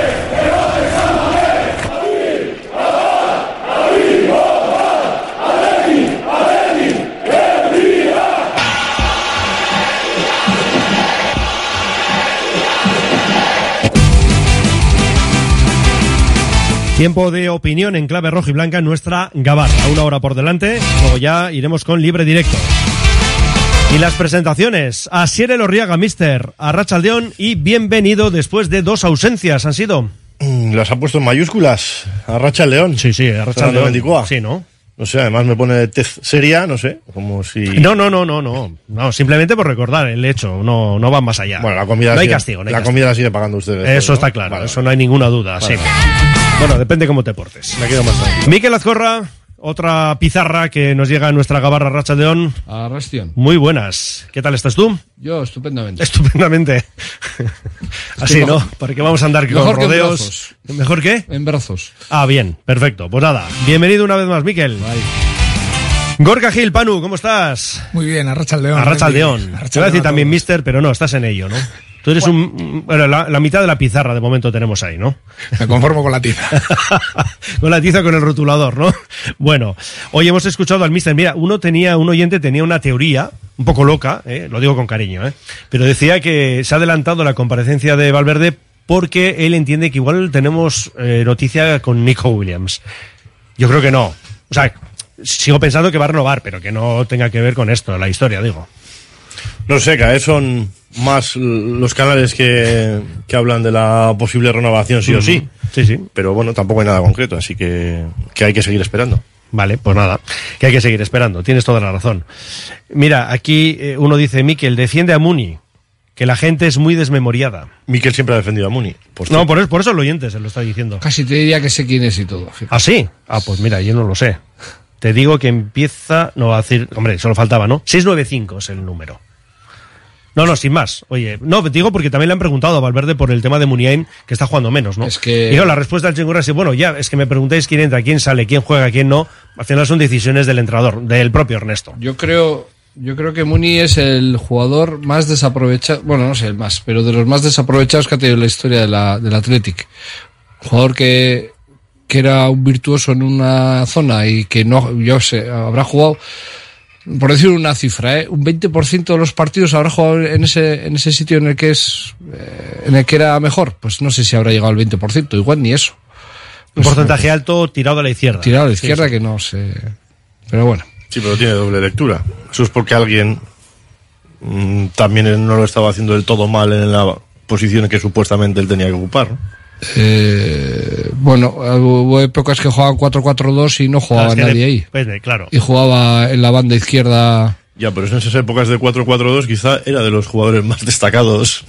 Speaker 6: Tiempo de opinión en clave roja y blanca en nuestra Gabarra. Una hora por delante, luego ya iremos con libre directo. Y las presentaciones. Asier Elorriaga, mister, Arrachaldeón y bienvenido después de dos ausencias. ¿Han sido?
Speaker 22: Mm, Las ha puesto en mayúsculas. Arracha el León.
Speaker 6: Sí, sí, Arracha el
Speaker 22: Fernando
Speaker 6: León.
Speaker 22: Mendicoa.
Speaker 6: Sí, ¿no?
Speaker 22: No sé, además me pone tez seria, no sé, como si...
Speaker 6: No, no, no, no, no. No, simplemente por recordar el hecho. No, no van más allá.
Speaker 22: Bueno, la comida...
Speaker 6: No hay castigo, no hay
Speaker 22: La
Speaker 6: castigo.
Speaker 22: comida la sigue pagando ustedes.
Speaker 6: Eso
Speaker 22: ¿no?
Speaker 6: está claro,
Speaker 22: Vale,
Speaker 6: eso no hay ninguna duda.
Speaker 22: Vale.
Speaker 6: sí. Bueno, depende cómo te portes.
Speaker 22: Me quedo más tranquilo.
Speaker 6: Miquel Azcorra, otra pizarra que nos llega a nuestra gabarra Racha León.
Speaker 2: Arrastión.
Speaker 6: Muy buenas. ¿Qué tal estás tú?
Speaker 2: Yo, estupendamente.
Speaker 6: Estupendamente. Así, ¿no? Porque vamos a andar con
Speaker 2: mejor que en
Speaker 6: rodeos.
Speaker 2: brazos.
Speaker 6: ¿Mejor qué?
Speaker 2: En brazos.
Speaker 6: Ah, bien, perfecto. Pues nada, bienvenido una vez más, Miquel. Gorka Gil, Panu, ¿cómo estás?
Speaker 23: Muy bien, Arracha el León.
Speaker 6: Arracha al León. Te voy a decir
Speaker 23: León a
Speaker 6: también mister, pero no, estás en ello, ¿no? Tú eres un... Bueno, la, la mitad de la pizarra de momento tenemos ahí, ¿no?
Speaker 23: Me conformo con la tiza.
Speaker 6: con la tiza con el rotulador, ¿no? Bueno, hoy hemos escuchado al mister. Mira, uno tenía, un oyente tenía una teoría, un poco loca, ¿eh? lo digo con cariño, ¿eh? pero decía que se ha adelantado la comparecencia de Valverde porque él entiende que igual tenemos eh, noticia con Nico Williams. Yo creo que no. O sea, sigo pensando que va a renovar, pero que no tenga que ver con esto, la historia, digo.
Speaker 22: No sé, cada vez son más los canales que, que hablan de la posible renovación sí o sí.
Speaker 6: Sí, sí.
Speaker 22: Pero bueno, tampoco hay nada concreto, así que, que hay que seguir esperando.
Speaker 6: Vale, pues nada, que hay que seguir esperando, tienes toda la razón. Mira, aquí eh, uno dice, Miquel, defiende a Muni, que la gente es muy desmemoriada.
Speaker 22: Miquel siempre ha defendido a Muni.
Speaker 6: no, por eso, por eso el oyente se lo está diciendo.
Speaker 23: Casi te diría que sé quién es y todo.
Speaker 6: ¿Ah, sí? Ah, pues mira, yo no lo sé. Te digo que empieza, no va a decir, hombre, solo faltaba, ¿no? 695 es el número. No, no, sin más. Oye, no, digo porque también le han preguntado a Valverde por el tema de Muniain, que está jugando menos, ¿no?
Speaker 23: Es que-
Speaker 6: Y claro, la respuesta del Chingurra es, bueno, ya, es que me preguntáis quién entra, quién sale, quién juega, quién no. Al final son decisiones del entrenador, del propio Ernesto.
Speaker 23: Yo creo, yo creo que Muni es el jugador más desaprovechado, bueno, no sé el más, pero de los más desaprovechados que ha tenido la historia de la, del Athletic. Un jugador que, que era un virtuoso en una zona y que no, yo sé, habrá jugado, por decir una cifra, ¿eh? un 20% de los partidos habrá jugado en ese, en ese sitio en el que es, eh, en el que era mejor. Pues no sé si habrá llegado al 20%, igual ni eso.
Speaker 6: Un porcentaje alto tirado a la izquierda.
Speaker 23: Tirado a la
Speaker 6: Sí,
Speaker 23: izquierda
Speaker 6: sí.
Speaker 23: que no sé. Pero bueno.
Speaker 22: Sí, pero tiene doble lectura. Eso es porque alguien mm, también no lo estaba haciendo del todo mal en la posición que supuestamente él tenía que ocupar. ¿no?
Speaker 23: Eh, bueno, hubo épocas que jugaban 4-4-2 y no jugaba
Speaker 6: Claro, que
Speaker 23: nadie ahí.
Speaker 6: pues claro.
Speaker 23: Y jugaba en la banda izquierda.
Speaker 22: Ya, pero en esas épocas de 4-4-2 quizá era de los jugadores más destacados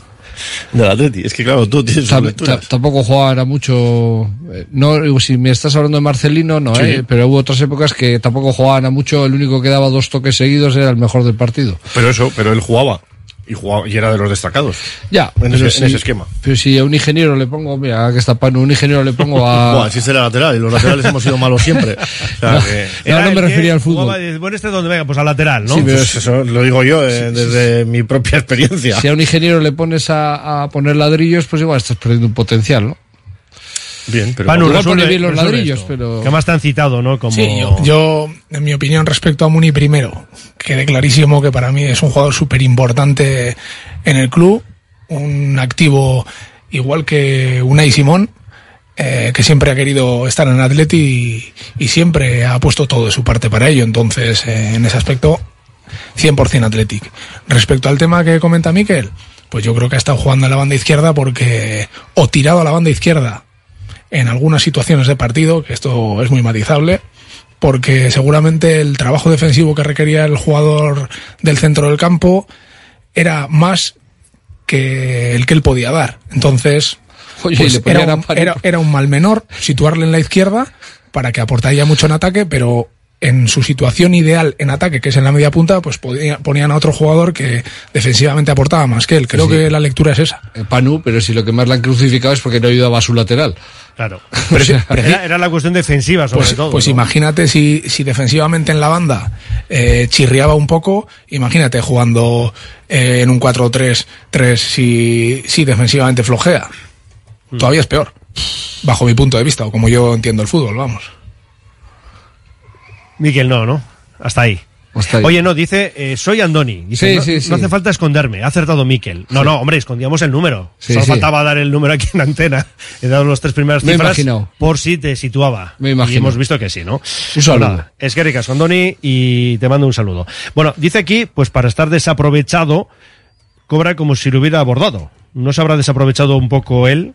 Speaker 22: del Atleti. Es que claro, tú tienes
Speaker 23: tampoco jugaba era mucho. eh, No, si me estás hablando de Marcelino, no,
Speaker 22: Sí.
Speaker 23: eh, pero hubo otras épocas que tampoco jugaban a mucho. El único que daba dos toques seguidos era el mejor del partido.
Speaker 22: Pero eso, pero él jugaba. Y, jugaba, y era de los destacados.
Speaker 23: Ya,
Speaker 22: en, ese, en
Speaker 23: si-
Speaker 22: ese esquema.
Speaker 23: Pero si a un ingeniero le pongo, mira, que está Pano, un ingeniero le pongo a.
Speaker 22: Buah, si este era lateral, y los laterales hemos sido malos siempre. O sea,
Speaker 23: No,
Speaker 22: que-
Speaker 23: no, no me refería al fútbol.
Speaker 6: jugaba bueno, este donde venga, pues al lateral, ¿no?
Speaker 23: Sí, pero
Speaker 22: Pues eso lo digo yo eh, desde mi propia experiencia.
Speaker 23: Si a un ingeniero le pones a, a poner ladrillos, pues igual estás perdiendo un potencial, ¿no?
Speaker 22: Bien, pero
Speaker 6: Panu, resuelve-
Speaker 23: pone bien los ladrillos,
Speaker 6: esto.
Speaker 23: pero.
Speaker 6: Que más te han citado, ¿no? Como...
Speaker 23: Sí, yo- yo- en mi opinión, respecto a Muni primero, quede clarísimo que para mí es un jugador súper importante en el club, un activo igual que Unai Simón, eh, que siempre ha querido estar en Atleti y, y siempre ha puesto todo de su parte para ello. Entonces, eh, en ese aspecto, 100% Athletic. Respecto al tema que comenta Miquel, pues yo creo que ha estado jugando a la banda izquierda porque, o tirado a la banda izquierda en algunas situaciones de partido, que esto es muy matizable, porque seguramente el trabajo defensivo que requería el jugador del centro del campo era más que el que él podía dar. Entonces, Oye, pues era, un, era un mal menor situarle en la izquierda para que aportaría mucho en ataque, pero en su situación ideal en ataque, que es en la media punta, pues podía- ponían a otro jugador que defensivamente aportaba más que él. Creo Sí. que la lectura es esa. Panu, pero si lo que más le han crucificado es porque no ayudaba a su lateral.
Speaker 6: Claro. Pero sí, era, era la cuestión defensiva, sobre
Speaker 23: Pues,
Speaker 6: todo.
Speaker 23: pues
Speaker 6: ¿no?
Speaker 23: imagínate si, si defensivamente en la banda eh, chirriaba un poco, imagínate jugando eh, en un 4-3-3 si, si defensivamente flojea.
Speaker 6: Hmm.
Speaker 23: Todavía es peor, bajo mi punto de vista, o como yo entiendo el fútbol, vamos.
Speaker 6: Miquel, no, ¿no? Hasta ahí.
Speaker 23: Hasta ahí.
Speaker 6: Oye, no, dice, eh, soy Andoni. Dice,
Speaker 23: Sí,
Speaker 6: no,
Speaker 23: sí,
Speaker 6: no
Speaker 23: sí.
Speaker 6: hace falta esconderme, ha acertado Miquel. No, no, hombre, escondíamos el número. Solo faltaba dar el número aquí en antena. He dado los tres primeras
Speaker 23: Me
Speaker 6: cifras
Speaker 23: imaginado.
Speaker 6: por si te situaba.
Speaker 23: Me imagino.
Speaker 6: Y hemos visto que sí, ¿no?
Speaker 23: Un saludo.
Speaker 6: Pues nada, es que ricas, Andoni, y te mando un saludo. Bueno, dice aquí, pues para estar desaprovechado, cobra como si lo hubiera abordado. ¿No se habrá desaprovechado un poco él?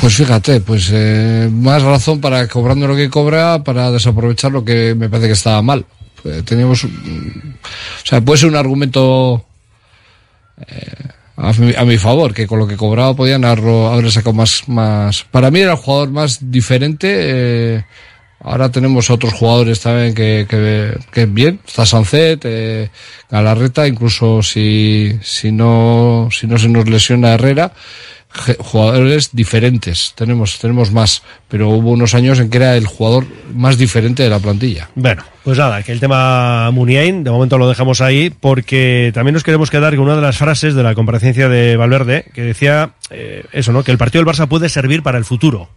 Speaker 23: Pues fíjate, pues eh, más razón para cobrando lo que cobra para desaprovechar lo que me parece que estaba mal. Eh, teníamos, o sea, puede ser un argumento eh, a, mi, a mi favor, que con lo que cobraba podían haberlo- haber sacado más, más. Para mí era el jugador más diferente. eh, ahora tenemos otros jugadores también que, que, que bien. Está Sancet, eh, Galarreta, incluso si, si no, si no se nos lesiona Herrera jugadores diferentes. Tenemos, tenemos más, pero hubo unos años en que era el jugador más diferente de la plantilla.
Speaker 6: Bueno, pues nada, que el tema Muniain, de momento lo dejamos ahí, porque también nos queremos quedar con una de las frases de la comparecencia de Valverde, que decía eh, eso, ¿no? Que el partido del Barça puede servir para el futuro.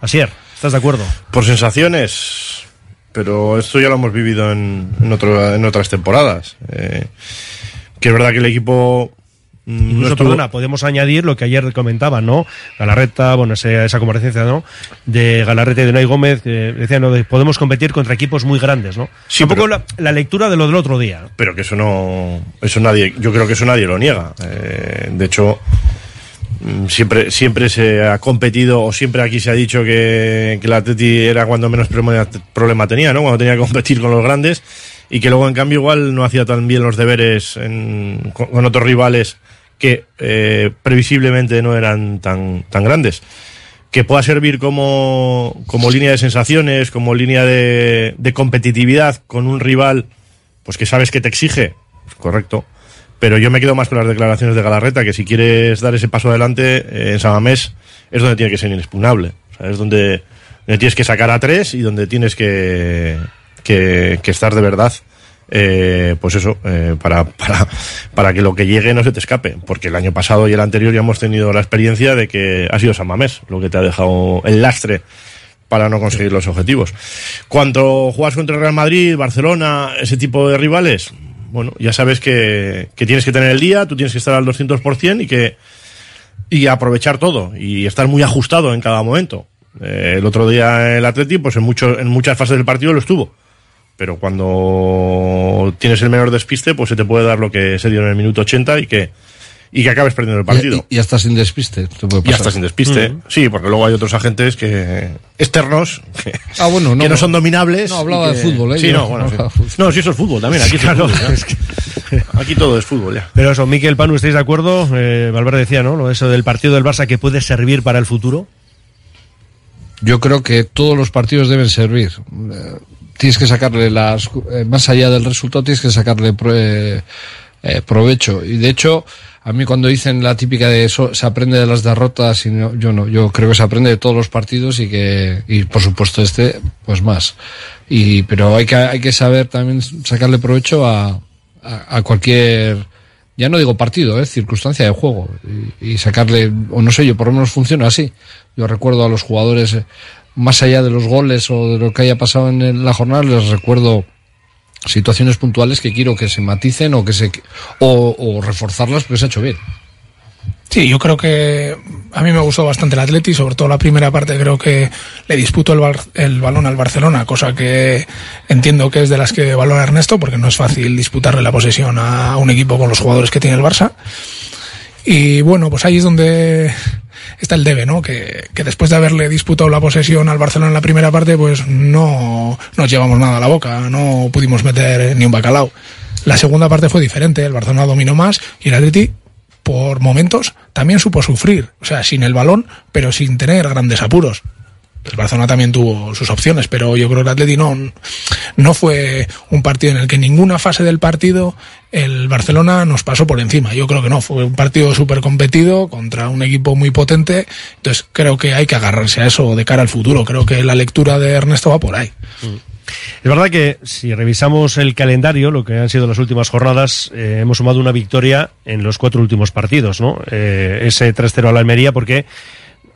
Speaker 6: Asier, ¿estás de acuerdo?
Speaker 22: Por sensaciones, pero esto ya lo hemos vivido en, en, otro- en otras temporadas. Eh, que es verdad que el equipo.
Speaker 6: Incluso, perdona, podemos añadir lo que ayer comentaban, ¿no? Galarreta, bueno, esa comparecencia, ¿no? De Galarreta y de Unai Gómez, que decían, ¿no? de podemos competir contra equipos muy grandes, ¿no?
Speaker 22: Sí,
Speaker 6: Un poco la, la lectura de lo del otro día.
Speaker 22: pero que eso no eso nadie yo creo que eso nadie lo niega Eh, de hecho mm, siempre, siempre se ha competido o siempre aquí se ha dicho que, que el Atleti era cuando menos problema, tenía, ¿no? Cuando tenía que competir con los grandes y que luego en cambio igual no hacía tan bien los deberes en- con otros rivales que eh, previsiblemente no eran tan, tan grandes. Que pueda servir como, como línea de sensaciones, como línea de, de competitividad con un rival pues que sabes que te exige, pues correcto. Pero yo me quedo más con las declaraciones de Galarreta, que si quieres dar ese paso adelante eh, en Samamés es donde tiene que ser inexpugnable. O sea, es donde, tienes que sacar a tres y donde tienes que, que estar de verdad, eh, pues eso, eh, para, para, para que lo que llegue no se te escape. Porque el año pasado y el anterior ya hemos tenido la experiencia de que ha sido Samamés lo que te ha dejado el lastre para no conseguir los objetivos. Cuando juegas contra Real Madrid, Barcelona, ese tipo de rivales, bueno, ya sabes que, que tienes que tener el día, tú tienes que estar al 200% y que y aprovechar todo y estar muy ajustado en cada momento. Eh, el otro día el Atleti, pues en, mucho, en muchas fases del partido lo estuvo. Pero cuando tienes el menor despiste, pues se te puede dar lo que se dio en el minuto 80 y que, y que acabes perdiendo el partido.
Speaker 2: Y, hasta sin despiste. te puede
Speaker 22: Y
Speaker 2: pasar.
Speaker 22: hasta sin despiste.
Speaker 2: Mm.
Speaker 22: Sí, porque luego hay otros agentes que externos que,
Speaker 2: Ah, bueno, no,
Speaker 22: que no son dominables.
Speaker 2: No, hablaba
Speaker 22: que-
Speaker 2: de fútbol, ¿eh?
Speaker 22: Sí, no, bueno, sí. No, sí, eso es fútbol también. Aquí,
Speaker 6: Claro,
Speaker 22: es fútbol,
Speaker 6: es
Speaker 22: aquí todo es fútbol ya.
Speaker 6: Pero eso, Miquel Panu, ¿estáis de acuerdo? Eh, Valverde decía, ¿no? Lo- Eso del partido del Barça que puede servir para el futuro.
Speaker 2: Yo creo que todos los partidos deben servir. Eh, tienes que sacarle las, eh, más allá del resultado, tienes que sacarle eh, eh, provecho. Y de hecho, a mí cuando dicen la típica de eso, se aprende de las derrotas, y no, yo no, yo creo que se aprende de todos los partidos y que, y por supuesto este, pues más. Y, pero hay que, hay que saber también sacarle provecho a, a, cualquier, ya no digo partido, es circunstancia de juego y, y sacarle, o no sé, yo por lo menos funciona así. Yo recuerdo a los jugadores, eh, más allá de los goles o de lo que haya pasado en la jornada, les recuerdo situaciones puntuales que quiero que se maticen o que se o, o reforzarlas porque se ha hecho bien.
Speaker 23: Sí, yo creo que a mí me gustó bastante el Atleti, sobre todo la primera parte creo que le disputo el, el balón al Barcelona, cosa que entiendo que es de las que valora Ernesto, porque no es fácil disputarle la posesión a un equipo con los jugadores que tiene el Barça. Y bueno, pues ahí es donde está el debe, ¿no? Que, que después de haberle disputado la posesión al Barcelona en la primera parte, pues no nos llevamos nada a la boca, no pudimos meter ni un bacalao. La segunda parte fue diferente, el Barcelona dominó más y el Atleti por momentos también supo sufrir, o sea, sin el balón, pero sin tener grandes apuros. El Barcelona también tuvo sus opciones, pero yo creo que el Atleti no, no fue un partido en el que en ninguna fase del partido el Barcelona nos pasó por encima. Yo creo que no, fue un partido súper competido contra un equipo muy potente. Entonces creo que hay que agarrarse a eso de cara al futuro. Creo que la lectura de Ernesto va por ahí.
Speaker 6: Es verdad que si revisamos el calendario, lo que han sido las últimas jornadas, eh, hemos sumado una victoria en los cuatro últimos partidos, ¿no? Eh, ese 3-0 a la Almería porque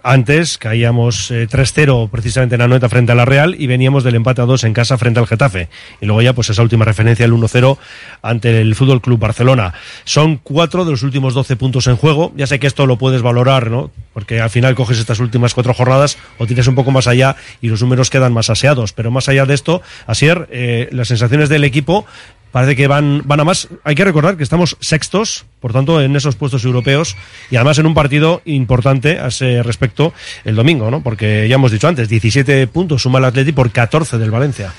Speaker 6: antes caíamos eh, 3-0 precisamente en Anoeta frente a la Real y veníamos del empate a 2 en casa frente al Getafe. Y luego ya pues esa última referencia, el 1-0 ante el Fútbol Club Barcelona. Son cuatro de los últimos 12 puntos en juego. Ya sé que esto lo puedes valorar, ¿no? Porque al final coges estas últimas cuatro jornadas o tienes un poco más allá y los números quedan más aseados. Pero más allá de esto, Asier, eh, las sensaciones del equipo parece que van, van a más. Hay que recordar que estamos sextos, por tanto, en esos puestos europeos y además en un partido importante a ese respecto el domingo, ¿no? Porque ya hemos dicho antes, 17 puntos suma el Atleti por 14 del Valencia.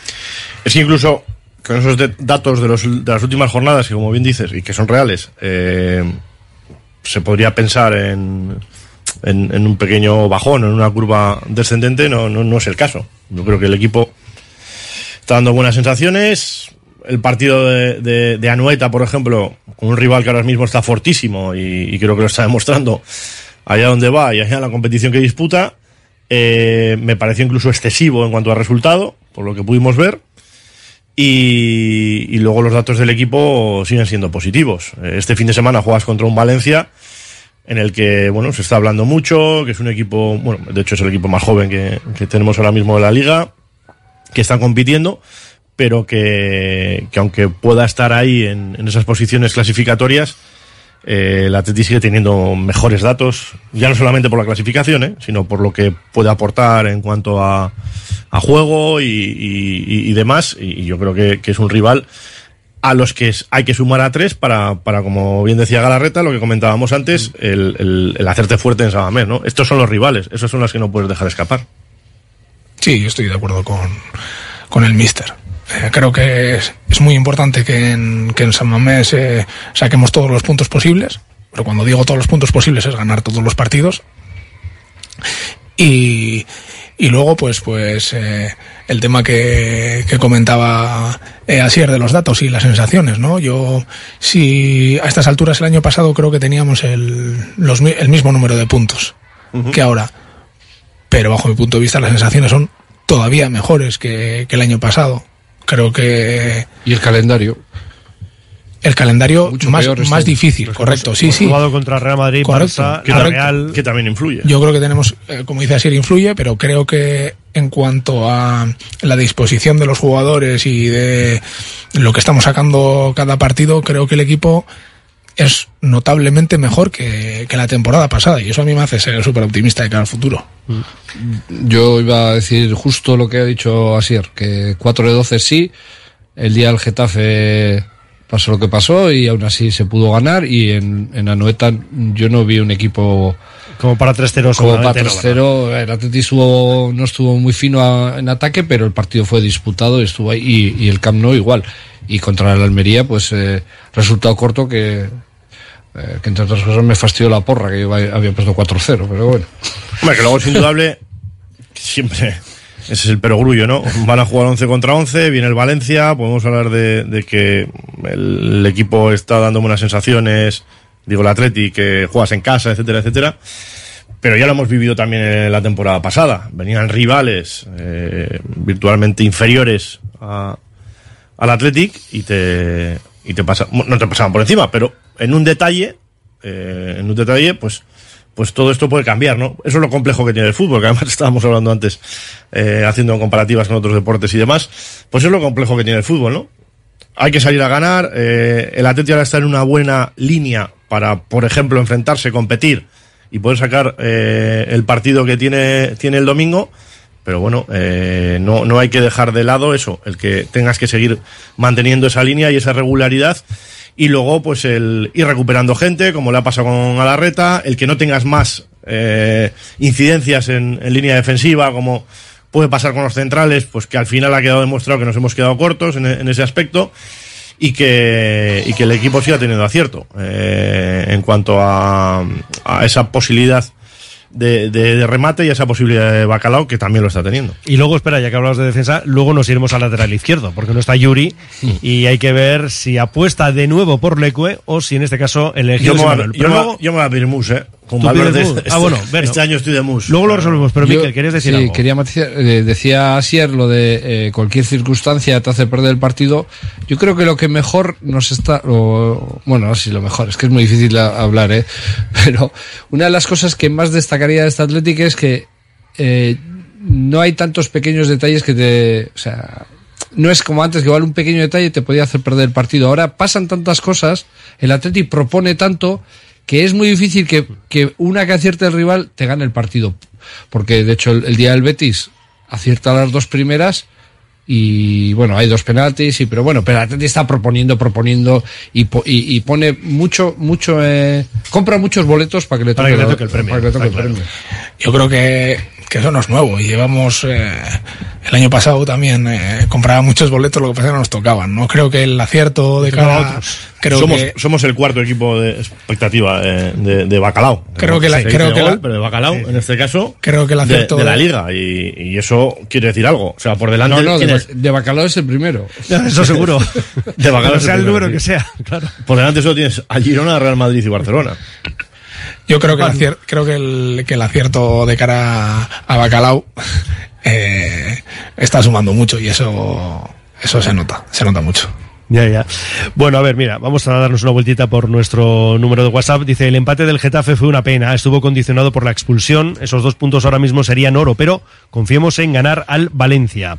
Speaker 22: Es que incluso con esos de- datos de, los, de las últimas jornadas, que como bien dices, y que son reales, eh, se podría pensar en, en, en un pequeño bajón, en una curva descendente, no, no, no es el caso. Yo creo que el equipo está dando buenas sensaciones. El partido de, de, Anueta, por ejemplo, con un rival que ahora mismo está fortísimo y, creo que lo está demostrando allá donde va y allá en la competición que disputa, eh, me pareció incluso excesivo en cuanto a resultado, por lo que pudimos ver. Y, luego los datos del equipo siguen siendo positivos. Este fin de semana juegas contra un Valencia en el que, bueno, se está hablando mucho, que es un equipo, bueno, de hecho es el equipo más joven que, que tenemos ahora mismo de la liga, que están compitiendo, pero que, que aunque pueda estar ahí en, en esas posiciones clasificatorias, eh, el Atleti sigue teniendo mejores datos, ya no solamente por la clasificación, eh, sino por lo que puede aportar en cuanto a, a juego y, y- y demás. Y, yo creo que, que es un rival a los que hay que sumar a tres para, para, como bien decía Galarreta, lo que comentábamos antes, el, el- el hacerte fuerte en Sabamés, ¿no? Estos son los rivales, esos son los que no puedes dejar escapar.
Speaker 23: Sí, yo estoy de acuerdo con, con el Mister. Eh, creo que es, es muy importante que en, que en San Mamés eh, saquemos todos los puntos posibles, pero cuando digo todos los puntos posibles es ganar todos los partidos. Y, y luego, pues, pues eh, el tema que, que comentaba eh, Asier de los datos y las sensaciones, ¿no? Yo, si a estas alturas el año pasado creo que teníamos el, los, el mismo número de puntos que ahora, pero bajo mi punto de vista las sensaciones son todavía mejores que, que el año pasado. Creo que
Speaker 2: Y el calendario.
Speaker 23: el calendario
Speaker 2: Mucho
Speaker 23: más,
Speaker 2: peor este
Speaker 23: más
Speaker 2: año.
Speaker 23: difícil, correcto, sí,
Speaker 6: Hemos
Speaker 23: sí.
Speaker 6: jugado contra Real Madrid,
Speaker 23: Correcto,
Speaker 6: Barça,
Speaker 23: que
Speaker 6: la
Speaker 23: correcto.
Speaker 6: Real.
Speaker 22: Que también influye.
Speaker 23: Yo creo que tenemos, eh, como dice Asier, influye, pero creo que en cuanto a la disposición de los jugadores y de lo que estamos sacando cada partido, creo que el equipo es notablemente mejor que, que la temporada pasada y eso a mí me hace ser súper optimista de cara al futuro.
Speaker 2: Yo iba a decir justo lo que ha dicho Asier, que 4 de 12 sí, el día del Getafe pasó lo que pasó y aún así se pudo ganar y en, en Anoeta yo no vi un equipo
Speaker 6: Como para 3-0
Speaker 2: como para
Speaker 6: seguramente no,
Speaker 2: 3-0, el Atleti estuvo, no estuvo muy fino a- en ataque, pero el partido fue disputado y estuvo ahí, y, y el Camp Nou igual. Y contra el Almería, pues eh, resultado corto que, eh, que entre otras cosas me fastidió la porra, que yo había puesto 4-0, pero bueno.
Speaker 22: Hombre, que luego es indudable, siempre, ese es el perogrullo, ¿no? Van a jugar 11 contra 11, viene el Valencia, podemos hablar de, que el, equipo está dando buenas sensaciones, digo el Atleti, que juegas en casa, etcétera, etcétera. Pero ya lo hemos vivido también en la temporada pasada. Venían rivales eh, virtualmente inferiores al Athletic y te, y te pasa, no te pasaban por encima, pero en un detalle, eh, en un detalle, pues, pues todo esto puede cambiar, ¿no? Eso es lo complejo que tiene el fútbol, que además estábamos hablando antes, eh, haciendo comparativas con otros deportes y demás, pues es lo complejo que tiene el fútbol, ¿no? Hay que salir a ganar, eh, el Atleti ahora está en una buena línea para, por ejemplo, enfrentarse, competir y poder sacar eh, el partido que tiene, tiene el domingo, pero bueno, eh, no, no hay que dejar de lado eso, el que tengas que seguir manteniendo esa línea y esa regularidad. Y luego, pues el ir recuperando gente, como le ha pasado con Alarreta, el que no tengas más eh, incidencias en, línea defensiva, como puede pasar con los centrales, pues que al final ha quedado demostrado que nos hemos quedado cortos en, en ese aspecto y que, y que el equipo siga teniendo acierto eh, en cuanto a, a esa posibilidad de, de- de remate y esa posibilidad de bacalao que también lo está teniendo.
Speaker 6: Y luego, espera, ya que hablamos de defensa, luego nos iremos al lateral izquierdo, porque no está Yuri, y hay que ver si apuesta de nuevo por Leque o si en este caso el
Speaker 22: Yo me, voy a,
Speaker 6: Manuel.
Speaker 22: yo,
Speaker 6: Pero
Speaker 22: me voy a-
Speaker 6: luego-
Speaker 22: yo me voy a pedir ¿eh? Con
Speaker 6: ¿Tú
Speaker 22: Valverde
Speaker 6: pides mus?
Speaker 22: este,
Speaker 6: Ah, bueno, bueno.
Speaker 22: este año estoy de mus.
Speaker 6: Luego lo resolvemos, pero
Speaker 2: Yo-
Speaker 6: Miquel, ¿querías decir
Speaker 2: sí,
Speaker 6: algo?
Speaker 2: quería matizar, eh, decía Asier lo de eh, cualquier circunstancia te hace perder el partido. Yo creo que lo que mejor nos está, o, bueno, no sé si lo mejor, es que es muy difícil a- hablar, ¿eh? pero una de las cosas que más destacaría de esta Atlética es que eh, no hay tantos pequeños detalles que te, o sea, no es como antes que igual un pequeño detalle te podía hacer perder el partido. Ahora pasan tantas cosas, el Atleti propone tanto que es muy difícil que, que una que acierte el rival te gane el partido. Porque de hecho el, el día del Betis acierta las dos primeras y bueno, hay dos penaltis, y, pero bueno, pero Atleti está proponiendo, proponiendo y, po- y, y pone mucho, mucho, eh, compra muchos boletos para que le
Speaker 6: Para
Speaker 2: toque,
Speaker 6: que le
Speaker 2: la-
Speaker 6: toque el premio,
Speaker 2: para que le toque el
Speaker 6: claro.
Speaker 2: premio.
Speaker 23: Yo creo que, que eso no es nuevo y llevamos eh, el año pasado también eh, compraba muchos boletos, lo que pasa es que no nos tocaban. No creo que el acierto de
Speaker 22: Tocaba
Speaker 23: cara
Speaker 22: a otros.
Speaker 23: creo
Speaker 22: somos,
Speaker 23: que
Speaker 22: somos el cuarto equipo de expectativa eh, de, de Bacalao.
Speaker 23: Creo que la-
Speaker 22: Se
Speaker 23: creo que la-
Speaker 22: pero de Bacalao, en este caso,
Speaker 23: creo que el
Speaker 22: de,
Speaker 23: acierto
Speaker 22: de la liga. Y, y eso quiere decir algo. O sea, por delante.
Speaker 2: No, no, de, Bacalao es el primero.
Speaker 6: Eso seguro.
Speaker 22: De Bacalao
Speaker 6: Pero sea el
Speaker 22: primero,
Speaker 6: número
Speaker 22: sí.
Speaker 6: que sea, claro.
Speaker 22: Por delante solo tienes a Girona, Real Madrid y Barcelona.
Speaker 23: Yo creo que, el acier- creo que el, que el acierto de cara a Bacalao eh, está sumando mucho y eso, eso se nota, se nota mucho.
Speaker 6: Ya, ya. Bueno, a ver, mira, vamos a darnos una vueltita por nuestro número de WhatsApp. Dice, el empate del Getafe fue una pena, estuvo condicionado por la expulsión, esos dos puntos ahora mismo serían oro, pero confiemos en ganar al Valencia.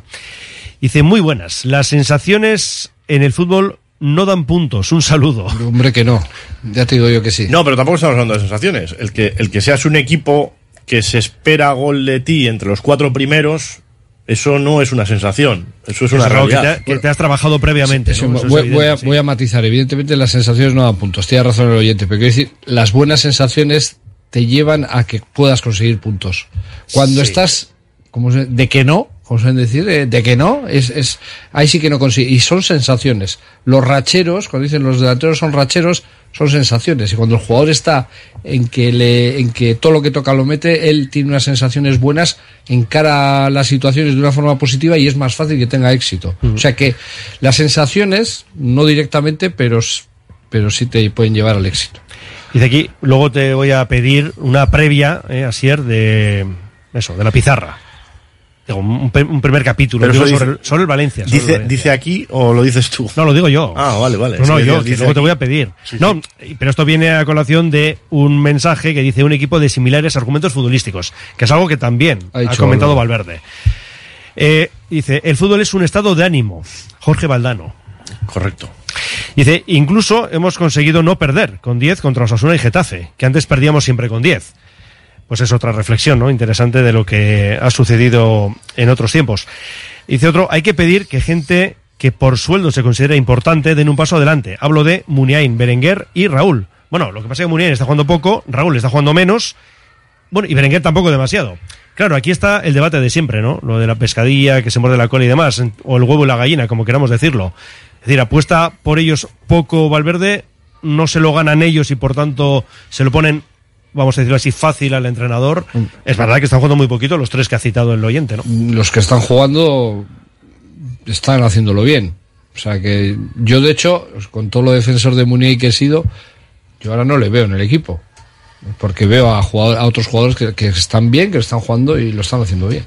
Speaker 6: Dice, muy buenas, las sensaciones en el fútbol no dan puntos, un saludo.
Speaker 2: Hombre, que no. Ya te digo yo que sí.
Speaker 22: No, pero tampoco estamos hablando de sensaciones. El que, el que seas un equipo que se espera gol de ti entre los cuatro primeros, Eso no es una sensación, eso es una
Speaker 6: que
Speaker 22: realidad.
Speaker 6: te, que te has trabajado previamente.
Speaker 2: Eso,
Speaker 6: ¿no? Eso es
Speaker 2: voy, voy a,
Speaker 6: evidente, sí.
Speaker 2: voy a matizar. Evidentemente, las sensaciones no dan puntos. Tiene razón el oyente, pero quiero decir, las buenas sensaciones te llevan a que puedas conseguir puntos. Cuando
Speaker 6: Sí.
Speaker 2: estás, como se- de que no, suelen decir, de, de que no, es, es, ahí sí que no consigue. Y son sensaciones. Los racheros, cuando dicen los delanteros son racheros, son sensaciones. Y cuando el jugador está en que le, en que todo lo que toca lo mete, él tiene unas sensaciones buenas, encara las situaciones de una forma positiva y es más fácil que tenga éxito. O sea que las sensaciones, no directamente, pero, pero sí te pueden llevar al éxito.
Speaker 6: Dice aquí, luego te voy a pedir una previa, eh, Asier, de eso, de la pizarra. Digo, un, pe- un primer capítulo
Speaker 22: Pero
Speaker 6: digo,
Speaker 22: eso
Speaker 6: sobre,
Speaker 22: dice-
Speaker 6: el- sobre el Valencia. sobre el
Speaker 22: Dice,
Speaker 6: Valencia.
Speaker 22: dice aquí o lo dices tú.
Speaker 6: No, lo digo yo.
Speaker 22: Ah, vale, vale.
Speaker 6: No, no,
Speaker 22: Sí,
Speaker 6: yo,
Speaker 22: dice
Speaker 6: que luego te voy a pedir.
Speaker 22: Sí,
Speaker 6: no, pero esto viene a colación de un mensaje que dice un equipo de similares argumentos futbolísticos, que es algo que también ha, comentado Valverde. Eh, dice, el fútbol es un estado de ánimo. Jorge Valdano.
Speaker 22: Correcto.
Speaker 6: Dice, incluso hemos conseguido no perder con 10 contra Osasuna y Getafe, que antes perdíamos siempre con 10. Pues es otra reflexión, ¿no? Interesante de lo que ha sucedido en otros tiempos. Dice otro, hay que pedir que gente que por sueldo se considera importante den un paso adelante. Hablo de Muniain, Berenguer y Raúl. Bueno, lo que pasa es que Muniain está jugando poco, Raúl está jugando menos, bueno, y Berenguer tampoco demasiado. Claro, aquí está el debate de siempre, ¿no? Lo de la pescadilla, que se muerde la cola y demás, o el huevo y la gallina, como queramos decirlo. Es decir, apuesta por ellos poco Valverde, no se lo ganan ellos y por tanto se lo ponen, vamos a decirlo así, fácil al entrenador. Es verdad que están jugando muy poquito los tres que ha citado el oyente, ¿no?
Speaker 2: Los que están jugando están haciéndolo bien. O sea que yo, de hecho, con todo lo defensor de Munier que he sido, yo ahora no le veo en el equipo. Porque veo a, jugador- a otros jugadores que, que están bien, que están jugando y lo están haciendo bien.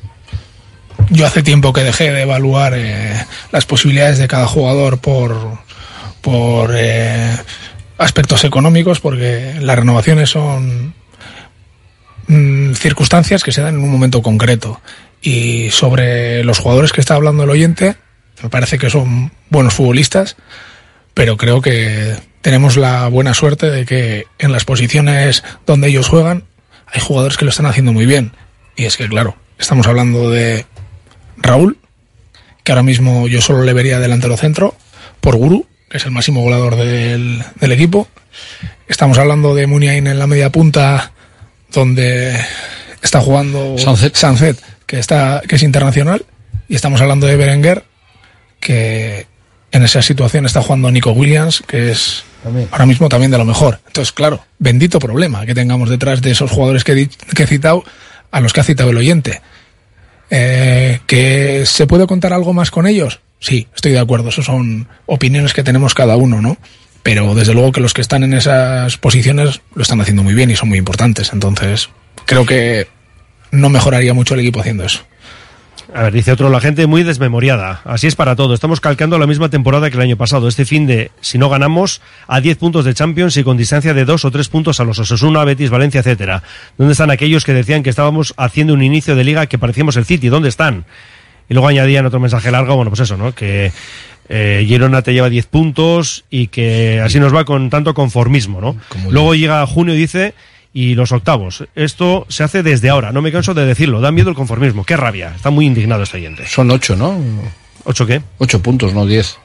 Speaker 23: Yo hace tiempo que dejé de evaluar eh, las posibilidades de cada jugador por, por eh, aspectos económicos, porque las renovaciones son mm, circunstancias que se dan en un momento concreto. Y sobre los jugadores que está hablando el oyente, me parece que son buenos futbolistas, pero creo que tenemos la buena suerte de que en las posiciones donde ellos juegan hay jugadores que lo están haciendo muy bien. Y es que, claro, estamos hablando de Raúl, que ahora mismo yo solo le vería delantero centro, por Guru, que es el máximo goleador del, del equipo. Estamos hablando de Muniain en la media punta, donde está jugando
Speaker 2: Sanzet.
Speaker 23: que, está, que es internacional. Y estamos hablando de Berenguer, que en esa situación está jugando Nico Williams, que es ahora mismo también de lo mejor. Entonces, claro, bendito problema que tengamos detrás de esos jugadores que he, que he citado, a los que ha citado el oyente. Eh, ¿Que se puede contar algo más con ellos? Sí, estoy de acuerdo. Eso son opiniones que tenemos cada uno, ¿no? Pero desde luego que los que están en esas posiciones lo están haciendo muy bien y son muy importantes. Entonces, creo que no mejoraría mucho el equipo haciendo eso.
Speaker 6: A ver, dice otro, la gente muy desmemoriada. Así es para todo. Estamos calcando la misma temporada que el año pasado. Este fin de, si no ganamos, a 10 puntos de Champions y con distancia de 2 o 3 puntos a los Osasuna, Betis, Valencia, etcétera. ¿Dónde están aquellos que decían que estábamos haciendo un inicio de liga que parecíamos el City? ¿Dónde están? Y luego añadían otro mensaje largo, bueno, pues eso, ¿no? Que eh, Girona te lleva 10 puntos y que así nos va con tanto conformismo, ¿no? Luego llega junio y dice, y los octavos. Esto se hace desde ahora, no me canso de decirlo. Da miedo el conformismo. Qué rabia. Está muy indignado este oyente.
Speaker 2: Son ocho, ¿no?
Speaker 6: ¿Ocho qué?
Speaker 2: Ocho puntos, no diez.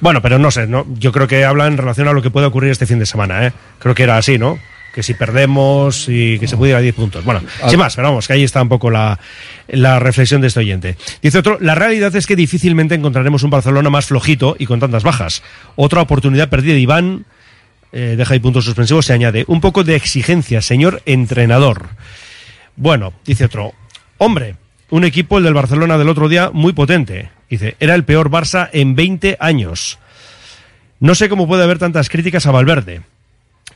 Speaker 6: Bueno, pero no sé, ¿no? yo creo que habla en relación a lo que puede ocurrir este fin de semana. ¿eh? Creo que era así, ¿no? Que si perdemos y que se pudiera a 10 puntos. Bueno,
Speaker 2: Ah.
Speaker 6: sin más, pero vamos, que ahí está un poco la, la reflexión de este oyente. Dice otro, la realidad es que difícilmente encontraremos un Barcelona más flojito y con tantas bajas. Otra oportunidad perdida, Iván, eh, deja ahí puntos suspensivos, se añade. Un poco de exigencia, señor entrenador. Bueno, dice otro, hombre, un equipo, el del Barcelona del otro día, muy potente. Dice, era el peor Barça en 20 años. No sé cómo puede haber tantas críticas a Valverde.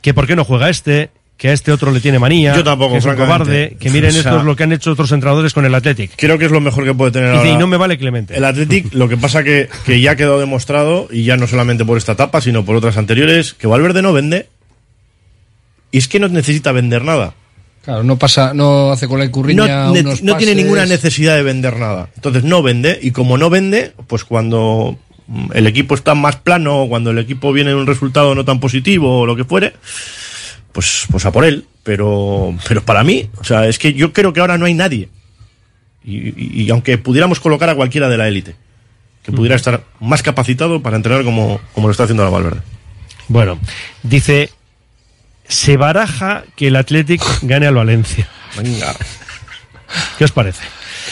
Speaker 6: Que por qué no juega este, que a este otro le tiene manía.
Speaker 22: Yo tampoco,
Speaker 6: que es un
Speaker 22: francamente.
Speaker 6: cobarde, que miren
Speaker 22: O sea,
Speaker 6: esto es lo que han hecho otros entrenadores con el Athletic.
Speaker 22: Creo que es lo mejor que puede tener
Speaker 6: Dice,
Speaker 22: ahora
Speaker 6: y no me vale Clemente.
Speaker 22: el Athletic. Lo que pasa que, que ya ha quedado demostrado, y ya no solamente por esta etapa, sino por otras anteriores, que Valverde no vende. Y es que no necesita vender nada.
Speaker 2: Claro, no pasa, no hace con la
Speaker 22: No,
Speaker 2: curriña unos
Speaker 22: no tiene ninguna necesidad de vender nada. Entonces no vende, y como no vende, pues cuando el equipo está más plano, cuando el equipo viene en un resultado no tan positivo o lo que fuere, pues, pues a por él. Pero, pero para mí, o sea, es que yo creo que ahora no hay nadie. Y, y aunque pudiéramos colocar a cualquiera de la élite, que pudiera estar más capacitado para entrenar como, como lo está haciendo la Valverde.
Speaker 6: Bueno, dice, se baraja que el Athletic gane al Valencia.
Speaker 22: Venga.
Speaker 6: ¿Qué os parece?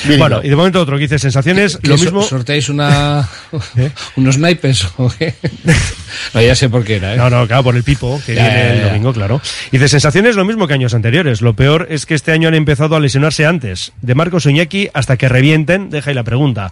Speaker 2: Bien,
Speaker 6: bueno,
Speaker 2: no.
Speaker 6: y de momento otro que dice sensaciones,
Speaker 2: ¿Que
Speaker 6: lo mismo.
Speaker 2: ¿Sorteáis una, unos naipes o qué? No, ya sé por qué era, ¿eh?
Speaker 6: No, no, claro, por el pipo que
Speaker 2: Ya,
Speaker 6: viene
Speaker 2: ya,
Speaker 6: el domingo, claro. Y de sensaciones lo mismo que años anteriores. Lo peor es que este año han empezado a lesionarse antes. De Marcos Iñaki hasta que revienten, deja ahí la pregunta.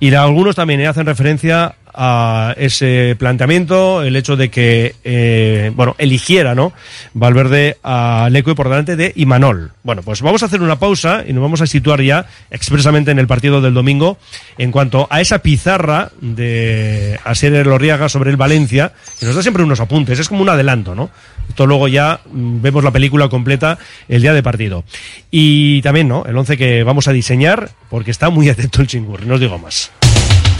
Speaker 6: Y de algunos también eh, hacen referencia a ese planteamiento, el hecho de que, eh, bueno, eligiera, ¿no? Valverde a Leque por delante de Imanol. Bueno, pues vamos a hacer una pausa y nos vamos a situar ya expresamente en el partido del domingo en cuanto a esa pizarra de Asier Lorriaga sobre el Valencia, que nos da siempre unos apuntes, es como un adelanto, ¿no? Esto luego ya mm, vemos la película completa el día de partido. Y también, ¿no? El 11 que vamos a diseñar, porque está muy atento el chingur, no os digo más.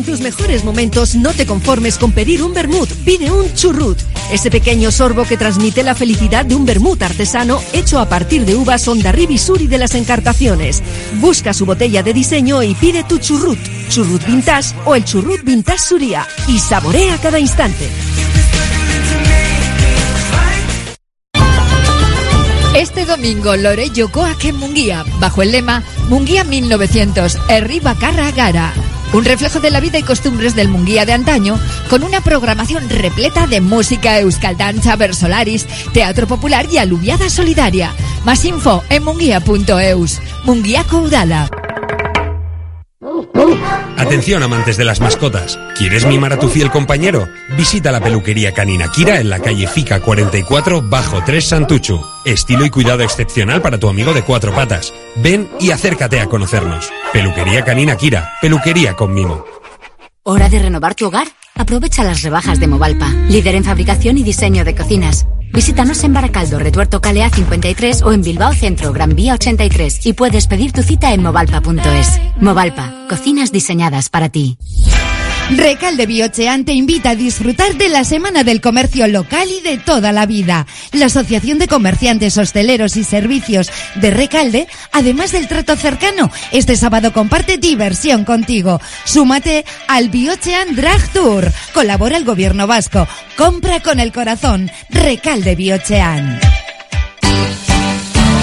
Speaker 14: En tus mejores momentos no te conformes con pedir un vermut, pide un churrut. Ese pequeño sorbo que transmite la felicidad de un vermut artesano hecho a partir de uvas Ondarribi Suri de las Encartaciones. Busca su botella de diseño y pide tu churrut, churrut vintage o el churrut vintage Suria y saborea cada instante.
Speaker 15: Este domingo Lore Yokoak en Munguía, bajo el lema Munguía 1900, Herri Bacarra Gara. Un reflejo de la vida y costumbres del Munguía de antaño, con una programación repleta de música, euskaldancha, versolaris, teatro popular y aluviada solidaria. Más info en munguía.eus. Munguía Coudala.
Speaker 24: Atención amantes de las mascotas. ¿Quieres mimar a tu fiel compañero? Visita la peluquería canina Kira en la calle Fica 44 bajo 3 Santuchu. Estilo y cuidado excepcional para tu amigo de cuatro patas. Ven y acércate a conocernos. Peluquería canina Kira. Peluquería con mimo.
Speaker 25: ¿Hora de renovar tu hogar? Aprovecha las rebajas de Movalpa, líder en fabricación y diseño de cocinas. Visítanos en Baracaldo, Retuerto Calea 53 o en Bilbao Centro, Gran Vía 83 y puedes pedir tu cita en movalpa.es. Movalpa, cocinas diseñadas para ti.
Speaker 26: Recalde Biochean te invita a disfrutar de la Semana del Comercio Local y de toda la vida. La Asociación de Comerciantes, Hosteleros y Servicios de Recalde, además del trato cercano, este sábado comparte diversión contigo. Súmate al Biochean Drag Tour. Colabora el Gobierno Vasco. Compra con el corazón. Recalde Biochean.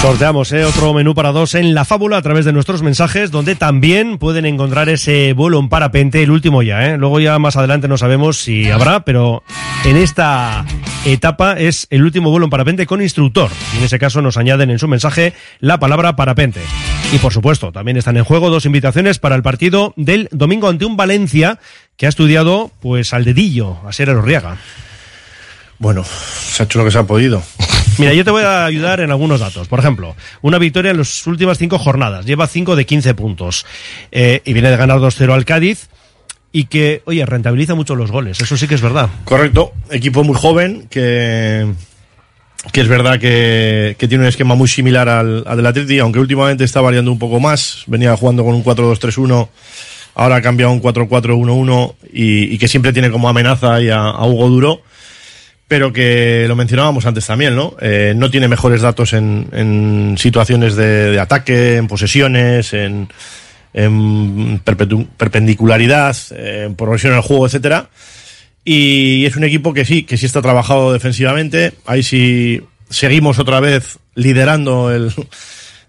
Speaker 6: Sorteamos ¿eh? otro menú para dos en la fábula a través de nuestros mensajes, donde también pueden encontrar ese vuelo en parapente, el último ya. ¿eh? Luego ya más adelante no sabemos si habrá, pero en esta etapa es el último vuelo en parapente con instructor. Y en ese caso nos añaden en su mensaje la palabra parapente. Y por supuesto, también están en juego dos invitaciones para el partido del domingo ante un Valencia que ha estudiado pues al dedillo a Ser Orriaga.
Speaker 22: Bueno, se ha hecho lo que se ha podido.
Speaker 6: Mira, yo te voy a ayudar en algunos datos. Por ejemplo, una victoria en las últimas cinco jornadas. Lleva cinco de 15 puntos. Eh, y viene de ganar 2-0 al Cádiz. Y que, oye, rentabiliza mucho los goles. Eso sí que es verdad.
Speaker 22: Correcto. Equipo muy joven que, que es verdad que, tiene un esquema muy similar al, al del Atleti, aunque últimamente está variando un poco más. Venía jugando con un 4-2-3-1. Ahora ha cambiado un 4-4-1-1 y, y que siempre tiene como amenaza ahí a, a Hugo Duro pero que lo mencionábamos antes también, ¿no? Eh, no tiene mejores datos en, en situaciones de, de, ataque, en posesiones, en, en perpendicularidad, en progresión el juego, etcétera. Y es un equipo que sí, que sí está trabajado defensivamente. Ahí sí seguimos otra vez liderando el,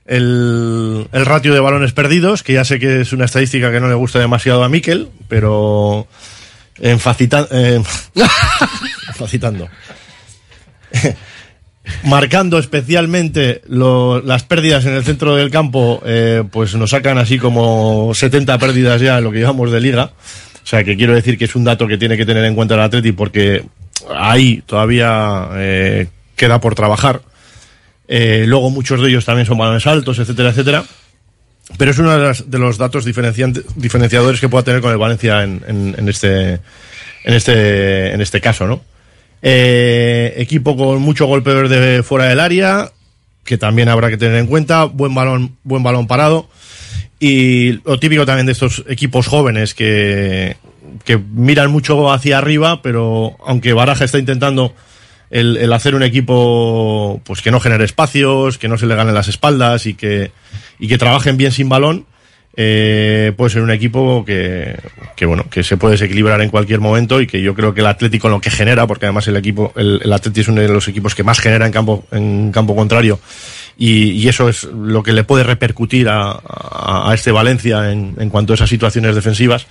Speaker 22: el, ratio de balones perdidos, que ya sé que es una estadística que no le gusta demasiado a Mikel, pero en facita- facitando. Marcando especialmente las pérdidas en el centro del campo, eh, pues nos sacan así como 70 pérdidas ya en lo que llevamos de liga. O sea que quiero decir que es un dato que tiene que tener en cuenta el Atleti porque ahí todavía eh, queda por trabajar. Eh, luego muchos de ellos también son balones altos, etcétera, etcétera. Pero es uno de, las- de los datos diferenciadores que pueda tener con el Valencia en, en- en este, en, este, en este caso, ¿no? Eh, equipo con mucho golpe de fuera del área, que también habrá que tener en cuenta. Buen balón, buen balón parado. Y lo típico también de estos equipos jóvenes que, que miran mucho hacia arriba, pero aunque Baraja está intentando el, el hacer un equipo pues que no genere espacios, que no se le ganen las espaldas y que, y que trabajen bien sin balón, eh, puede ser un equipo que, que bueno, que se puede desequilibrar en cualquier momento y que yo creo que el Atlético lo que genera, porque además el equipo, el, el Atleti es uno de los equipos que más genera en campo, en campo contrario, y, y eso es lo que le puede repercutir a, a, a este Valencia en, en cuanto a esas situaciones defensivas.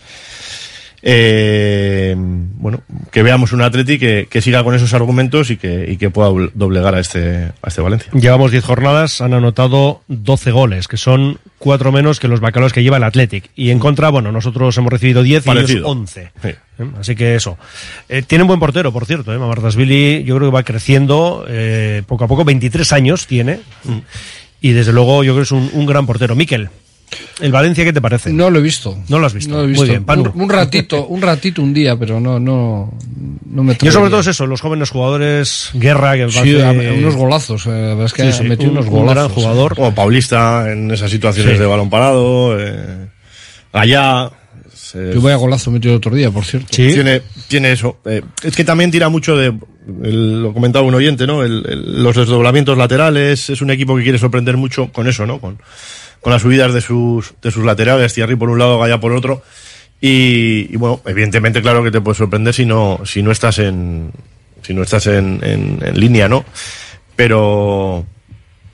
Speaker 22: Eh, bueno, que veamos un Atleti que, que siga con esos argumentos y que, y que pueda dobl- doblegar a este, a este Valencia.
Speaker 6: Llevamos 10 jornadas, han anotado 12 goles, que son cuatro menos que los bacalaos que lleva el Athletic. Y en contra, bueno, nosotros hemos recibido 10 y ellos
Speaker 22: Parecido.
Speaker 6: 11. ¿Eh? Así que eso. Eh, tiene un buen portero, por cierto. ¿eh? Mamartasvili yo creo que va creciendo eh, poco a poco. 23 años tiene. Y desde luego yo creo que es un, un gran portero. Miquel, ¿el Valencia qué te parece?
Speaker 2: No lo he visto.
Speaker 6: No lo has visto.
Speaker 2: No lo he visto.
Speaker 6: Muy bien, Panu.
Speaker 2: Un, un ratito, un ratito un día, pero no, no, no me
Speaker 6: Yo sobre todo es eso, los jóvenes jugadores, Guerra, que
Speaker 2: Sí, a- unos golazos, eh, la verdad es que
Speaker 6: Sí, sí,
Speaker 2: metido
Speaker 6: un-
Speaker 2: unos
Speaker 6: un
Speaker 2: golazos.
Speaker 6: gran jugador.
Speaker 22: Como Paulista en esas situaciones
Speaker 2: Sí.
Speaker 22: de balón parado. Eh, allá. se-
Speaker 2: Yo vaya golazo metido el otro día, por cierto.
Speaker 22: Tiene, tiene eso. Eh, es que también tira mucho de, el- lo comentaba un oyente, ¿no? El- el- los desdoblamientos laterales. Es un equipo que quiere sorprender mucho con eso, ¿no? Con, con las subidas de sus, de sus laterales, Thierry por un lado, Gaya por otro. Y, y bueno, evidentemente, claro que te puede sorprender si no, si no estás en, si no estás en, en, en línea, ¿no? Pero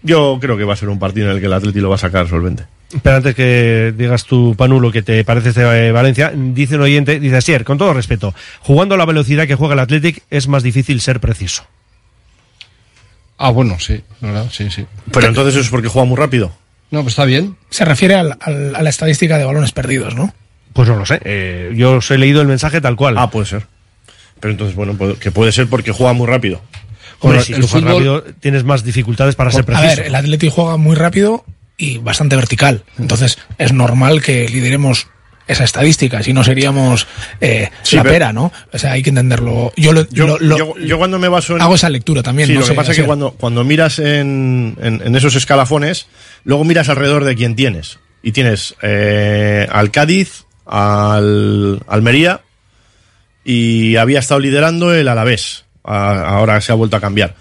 Speaker 22: yo creo que va a ser un partido en el que el Atleti lo va a sacar solvente.
Speaker 6: Pero antes que digas tu Panu lo que te parece este eh, Valencia, dice un oyente, dice Asier, con todo respeto, jugando a la velocidad que juega el Athletic es más difícil ser preciso.
Speaker 2: Ah, bueno, sí, ¿verdad? Sí, sí.
Speaker 22: Pero entonces eso es porque juega muy rápido.
Speaker 2: No, pues está bien.
Speaker 23: Se refiere al- al- a la estadística de balones perdidos, ¿no?
Speaker 6: Pues no lo sé. eh, yo os he leído el mensaje tal cual.
Speaker 22: Ah, puede ser. Pero entonces, bueno, puede- que puede ser porque juega muy rápido.
Speaker 6: Hombre,
Speaker 23: Bueno,
Speaker 6: si
Speaker 23: el
Speaker 6: tú juegas
Speaker 23: fútbol-
Speaker 6: rápido, tienes más dificultades para ser
Speaker 23: A
Speaker 6: preciso.
Speaker 23: ver, el Atleti juega muy rápido y bastante vertical. Entonces, es normal que lideremos esa estadística, si no seríamos eh,
Speaker 22: Sí,
Speaker 23: la pera, ¿no? O sea, hay que entenderlo. Yo, lo-
Speaker 22: Yo,
Speaker 23: lo- lo-
Speaker 22: yo, yo cuando me baso en...
Speaker 23: hago esa lectura también.
Speaker 22: Sí,
Speaker 23: no
Speaker 22: lo
Speaker 23: sé,
Speaker 22: que pasa es que cuando, cuando miras en, en, en esos escalafones, luego miras alrededor de quién tienes. Y tienes eh, al Cádiz, al Almería y había estado liderando el Alavés. A- ahora se ha vuelto a cambiar.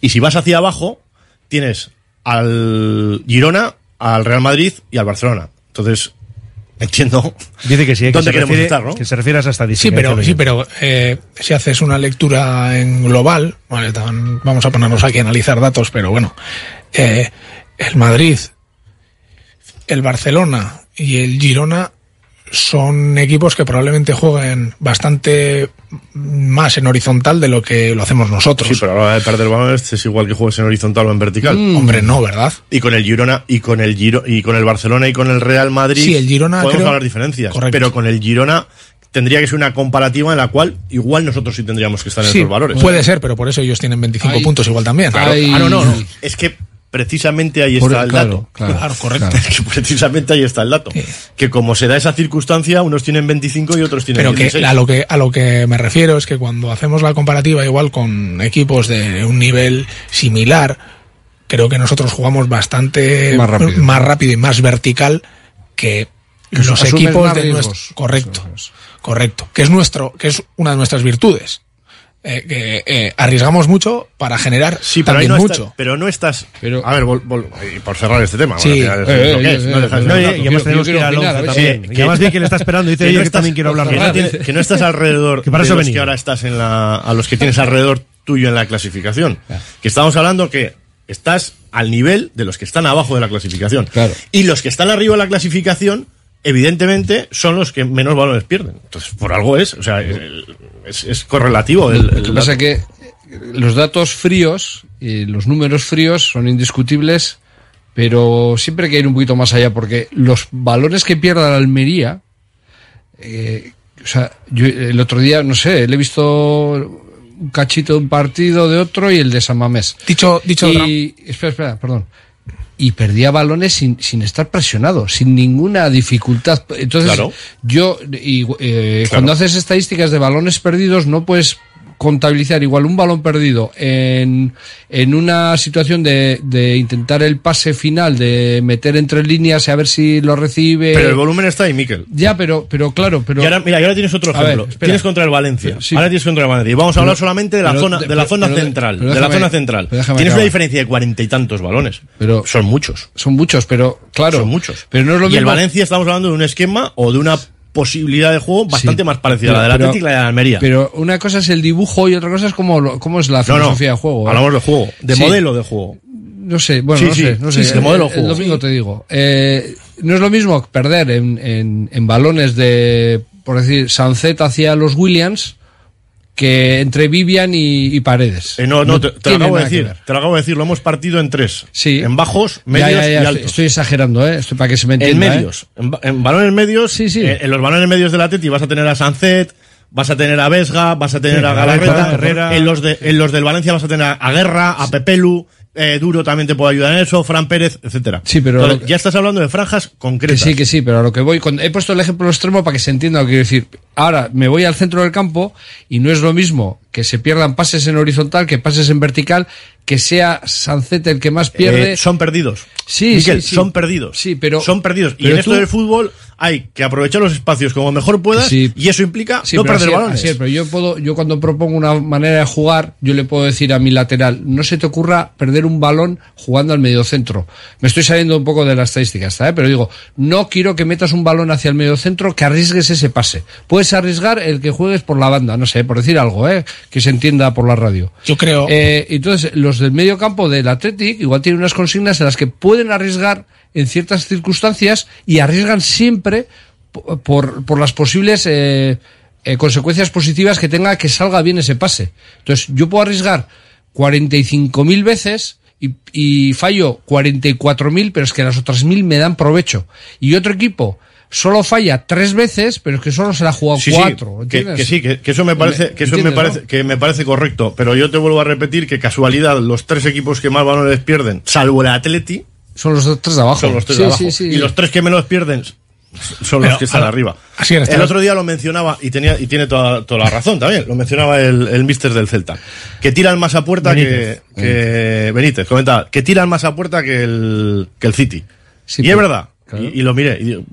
Speaker 22: Y si vas hacia abajo, tienes al Girona, al Real Madrid y al Barcelona. Entonces, entiendo
Speaker 6: Dice que sí, que
Speaker 22: dónde
Speaker 6: se,
Speaker 22: queremos
Speaker 6: refiere,
Speaker 22: estar, ¿no?
Speaker 6: que se refiere a esa estadística.
Speaker 23: Sí, pero, sí, pero eh, si haces una lectura en global, vale, tan- vamos a ponernos aquí a analizar datos, pero bueno, eh, el Madrid, el Barcelona y el Girona son equipos que probablemente jueguen bastante más en horizontal de lo que lo hacemos nosotros.
Speaker 22: Sí, pero a la hora de perder balones es igual que juegues en horizontal o en vertical.
Speaker 23: Mm. Hombre, no, ¿verdad?
Speaker 22: Y con el Girona y con el Giro y con el Barcelona y con el Real Madrid
Speaker 23: Sí, el Girona
Speaker 22: podemos
Speaker 23: creo-
Speaker 22: hablar diferencias,
Speaker 23: Correcto.
Speaker 22: pero con el Girona tendría que ser una comparativa en la cual igual nosotros sí tendríamos que estar en
Speaker 23: Sí,
Speaker 22: esos valores.
Speaker 23: puede ser, pero por eso ellos tienen 25
Speaker 22: Ahí-
Speaker 23: puntos igual también.
Speaker 22: Claro. Ah, no, no, no. Es que precisamente ahí está el
Speaker 23: claro,
Speaker 22: dato.
Speaker 23: claro, correcto.
Speaker 22: Precisamente ahí está el dato. Que como se da esa circunstancia, unos tienen 25 y otros tienen
Speaker 23: Pero que
Speaker 22: 16.
Speaker 23: a lo que a lo que me refiero es que cuando hacemos la comparativa igual con equipos de un nivel similar, creo que nosotros jugamos bastante
Speaker 2: Más rápido.
Speaker 23: más rápido y más vertical que los equipos de
Speaker 2: riesgos.
Speaker 23: nuestro correcto, correcto, que es nuestro que es una de nuestras virtudes. Eh, que eh, arriesgamos mucho para generar
Speaker 22: Sí, pero
Speaker 23: también
Speaker 22: no
Speaker 23: mucho.
Speaker 22: estás, pero no estás. a ver, vol- vol- y por cerrar este tema.
Speaker 23: Sí. y- además tenemos que ir al once también. Y además vi que le está esperando, dice,
Speaker 22: que
Speaker 6: "Oye, que también quiero hablar
Speaker 22: que no,
Speaker 6: esto".
Speaker 22: tienes- que no estás alrededor
Speaker 6: Que para
Speaker 22: de
Speaker 6: eso
Speaker 22: que ahora estás en la, a los que tienes alrededor tuyo en la clasificación. Que estamos hablando que estás al nivel de los que están abajo de la clasificación. Y los que están arriba de la clasificación, evidentemente, son los que menos balones pierden. Entonces, por algo es, o sea, el- es, es correlativo. El,
Speaker 2: Lo que
Speaker 22: el
Speaker 2: pasa es que los datos fríos y los números fríos son indiscutibles, pero siempre hay que ir un poquito más allá, porque los balones que pierda la Almería, eh, o sea, yo el otro día, no sé, le he visto un cachito de un partido de otro y el de San Mamés.
Speaker 23: Dicho, dicho
Speaker 2: y, espera, espera, perdón. Y perdía balones sin, sin estar presionado, sin ninguna dificultad. Entonces,
Speaker 22: Claro.
Speaker 2: yo, y, eh,
Speaker 22: Claro.
Speaker 2: cuando haces estadísticas de balones perdidos, no puedes contabilizar igual un balón perdido en, en una situación de, de intentar el pase final, de meter entre líneas y a ver si lo recibe.
Speaker 22: Pero el volumen está ahí, Miquel.
Speaker 2: Ya, pero, pero claro, pero.
Speaker 22: Y ahora, mira, y ahora tienes otro
Speaker 2: ver,
Speaker 22: ejemplo. tienes contra el Valencia.
Speaker 2: Sí.
Speaker 22: Ahora tienes contra el Valencia. Y vamos a
Speaker 2: Pero-
Speaker 22: hablar solamente de la
Speaker 2: pero-
Speaker 22: zona, de la zona central. de la zona central. Tienes una
Speaker 2: acabar.
Speaker 22: diferencia de cuarenta y tantos balones.
Speaker 2: Pero
Speaker 22: son muchos.
Speaker 2: Son muchos, pero claro.
Speaker 22: Son muchos.
Speaker 2: Pero no es lo
Speaker 22: y
Speaker 2: mismo.
Speaker 22: el Valencia estamos hablando de un esquema o de una posibilidad de juego bastante
Speaker 2: Sí.
Speaker 22: más parecida a la del
Speaker 2: Pero-
Speaker 22: Atlético y la de la Almería.
Speaker 2: Pero una cosa es el dibujo y otra cosa es cómo, cómo es la
Speaker 22: No, no.
Speaker 2: filosofía de juego. ¿eh?
Speaker 22: Hablamos de juego, de
Speaker 2: Sí.
Speaker 22: modelo de juego.
Speaker 2: No sé, bueno,
Speaker 22: Sí,
Speaker 2: no
Speaker 22: sí,
Speaker 2: sé, no
Speaker 22: sí,
Speaker 2: sé.
Speaker 22: sí, de modelo
Speaker 2: el,
Speaker 22: juego.
Speaker 2: el domingo te digo. Eh, no es lo mismo perder en, en, en balones de, por decir, Sancet hacia los Williams que entre Vivian y, y Paredes.
Speaker 22: Eh, no, no, te, te lo acabo de decir. Te lo acabo de decir. Lo hemos partido en tres.
Speaker 2: Sí.
Speaker 22: En bajos, medios
Speaker 2: ya, ya,
Speaker 22: y altos.
Speaker 2: Estoy exagerando, ¿eh? Esto para que se me
Speaker 22: en
Speaker 2: entienda. ¿eh?
Speaker 22: medios. En, en balones medios,
Speaker 2: Sí, sí.
Speaker 22: eh, en los balones medios del Atleti vas a tener a Sancet, vas a tener a Vesga, vas a tener
Speaker 6: Sí,
Speaker 22: a
Speaker 6: Galarreta,
Speaker 22: Galarreta,
Speaker 6: Herrera.
Speaker 22: en los de en los del Valencia vas a tener a Guerra, a Pepelu, eh, Duro también te puede ayudar en eso, Fran Pérez, etcétera.
Speaker 2: Sí, pero
Speaker 22: Entonces, ya estás hablando de franjas
Speaker 2: Que
Speaker 22: concretas.
Speaker 2: sí, que sí, pero a lo que voy, con- he puesto el ejemplo extremo para que se entienda lo que quiero decir. Ahora me voy al centro del campo y no es lo mismo que se pierdan pases en horizontal que pases en vertical, que sea Sancet el que más pierde.
Speaker 22: Eh, son perdidos.
Speaker 2: Sí,
Speaker 22: Miquel,
Speaker 2: sí, sí.
Speaker 22: son perdidos.
Speaker 2: Sí, pero
Speaker 22: son perdidos. Y en esto del fútbol hay que aprovechar los espacios como mejor puedas
Speaker 2: Sí.
Speaker 22: y eso implica
Speaker 2: Sí,
Speaker 22: no perder
Speaker 2: así-
Speaker 22: balones.
Speaker 2: así pero yo puedo, yo cuando propongo una manera de jugar, yo le puedo decir a mi lateral, no se te ocurra perder un balón jugando al mediocentro. Me estoy saliendo un poco de la estadística, ¿está? ¿eh? Pero digo, no quiero que metas un balón hacia el mediocentro, que arriesgues ese pase. Puedes arriesgar el que juegues por la banda, no sé, por decir algo, ¿eh? Que se entienda por la radio.
Speaker 23: Yo creo.
Speaker 2: Eh, entonces, los del medio campo del Athletic igual tienen unas consignas en las que pueden arriesgar en ciertas circunstancias y arriesgan siempre po- por, por las posibles eh, eh, consecuencias positivas que tenga que salga bien ese pase. Entonces, yo puedo arriesgar 45.000 veces y, y fallo 44.000, pero es que las otras 1.000 me dan provecho. Y otro equipo solo falla tres veces, pero es que solo se la ha jugado
Speaker 22: Sí, sí,
Speaker 2: cuatro.
Speaker 22: que, sí, que, que eso me parece, que eso me
Speaker 2: ¿entiendes,
Speaker 22: parece, que me parece correcto. Pero yo te vuelvo a repetir que casualidad los tres equipos que más balones pierden, salvo el Atleti,
Speaker 2: Son los tres de abajo.
Speaker 22: son los tres de abajo. Y los tres que menos pierden son
Speaker 23: Pero,
Speaker 22: los que están arriba.
Speaker 23: así es,
Speaker 22: el otro día lo mencionaba y tenía y tiene toda, toda la razón también. Lo mencionaba el, el mister del Celta, que tiran más a puerta
Speaker 6: Benítez.
Speaker 22: que, que Benítez comentaba que tiran más a puerta que el que el City.
Speaker 2: Sí,
Speaker 22: y es verdad.
Speaker 2: Claro.
Speaker 22: Y, y lo miré. y digo,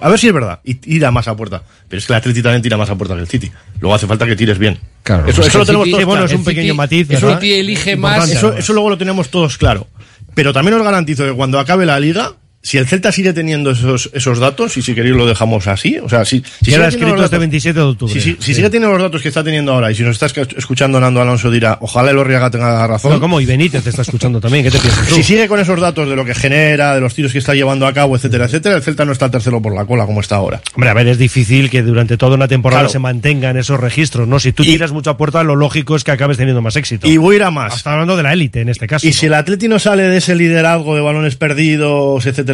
Speaker 22: a ver si es verdad. Y tira más a puerta. Pero es que el Atleti también tira más a puerta que el City. Luego hace falta que tires bien.
Speaker 2: Claro.
Speaker 22: Eso, eso lo tenemos
Speaker 2: City-
Speaker 22: todos
Speaker 2: sí, bueno,
Speaker 22: claro.
Speaker 2: es un pequeño matiz,
Speaker 22: Eso,
Speaker 2: elige más-
Speaker 22: eso luego lo tenemos todos claro. Pero también os garantizo que cuando acabe la liga, si el Celta sigue teniendo esos, esos datos, y si queréis lo dejamos así, o sea, si, si sigue
Speaker 6: escrito
Speaker 22: los
Speaker 6: este
Speaker 22: datos-
Speaker 6: 27 de octubre.
Speaker 22: si, si- si
Speaker 6: Sí.
Speaker 22: sigue teniendo los datos que está teniendo ahora, y si nos estás escuchando Nando Alonso dirá, ojalá el Orriaga tenga razón.
Speaker 6: No, ¿cómo? Y Benítez te está escuchando también. ¿Qué te piensas tú?
Speaker 22: Si sigue con esos datos de lo que genera, de los tiros que está llevando a cabo, etcétera, etcétera, el Celta no está tercero por la cola como está ahora.
Speaker 6: Hombre, a ver, es difícil que durante toda una temporada
Speaker 22: Claro.
Speaker 6: se mantengan esos registros, ¿no? Si tú tiras mucha puerta, lo lógico es que acabes teniendo más éxito.
Speaker 22: Y voy a ir a más.
Speaker 6: Está hablando de la élite en este caso.
Speaker 22: Y si el Atleti no sale de ese liderazgo de balones perdidos, etcétera,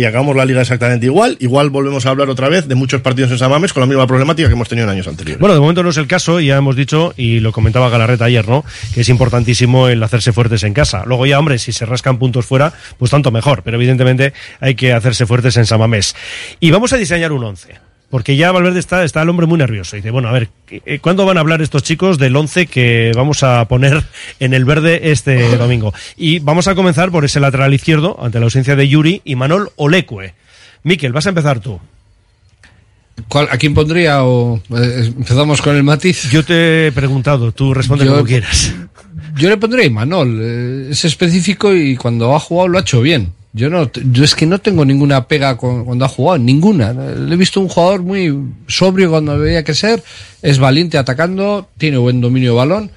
Speaker 22: y acabamos la liga exactamente igual, igual volvemos a hablar otra vez de muchos partidos en Samames con la misma problemática que hemos tenido en años anteriores.
Speaker 6: Bueno, de momento no es el caso, ya hemos dicho, y lo comentaba Galarreta ayer, ¿no? Que es importantísimo el hacerse fuertes en casa. Luego ya, hombre, si se rascan puntos fuera, pues tanto mejor, pero evidentemente hay que hacerse fuertes en Samamés. Y vamos a diseñar un once. Porque ya Valverde está, está el hombre muy nervioso. Y dice, bueno, a ver, eh, ¿cuándo van a hablar estos chicos del once que vamos a poner en el verde este domingo? Y vamos a comenzar por ese lateral izquierdo, ante la ausencia de Yuri y Manol Olecue. Miquel, vas a empezar tú.
Speaker 2: ¿Cuál- ¿A quién pondría o eh, empezamos con el matiz?
Speaker 6: Yo te he preguntado, tú responde
Speaker 2: Yo-
Speaker 6: como quieras.
Speaker 2: Yo le pondría a Imanol. eh, es específico y cuando ha jugado lo ha hecho bien. Yo no, yo es que no tengo ninguna pega con- cuando ha jugado, ninguna. Le he visto un jugador muy sobrio cuando debía que ser, es valiente atacando, tiene buen dominio de balón.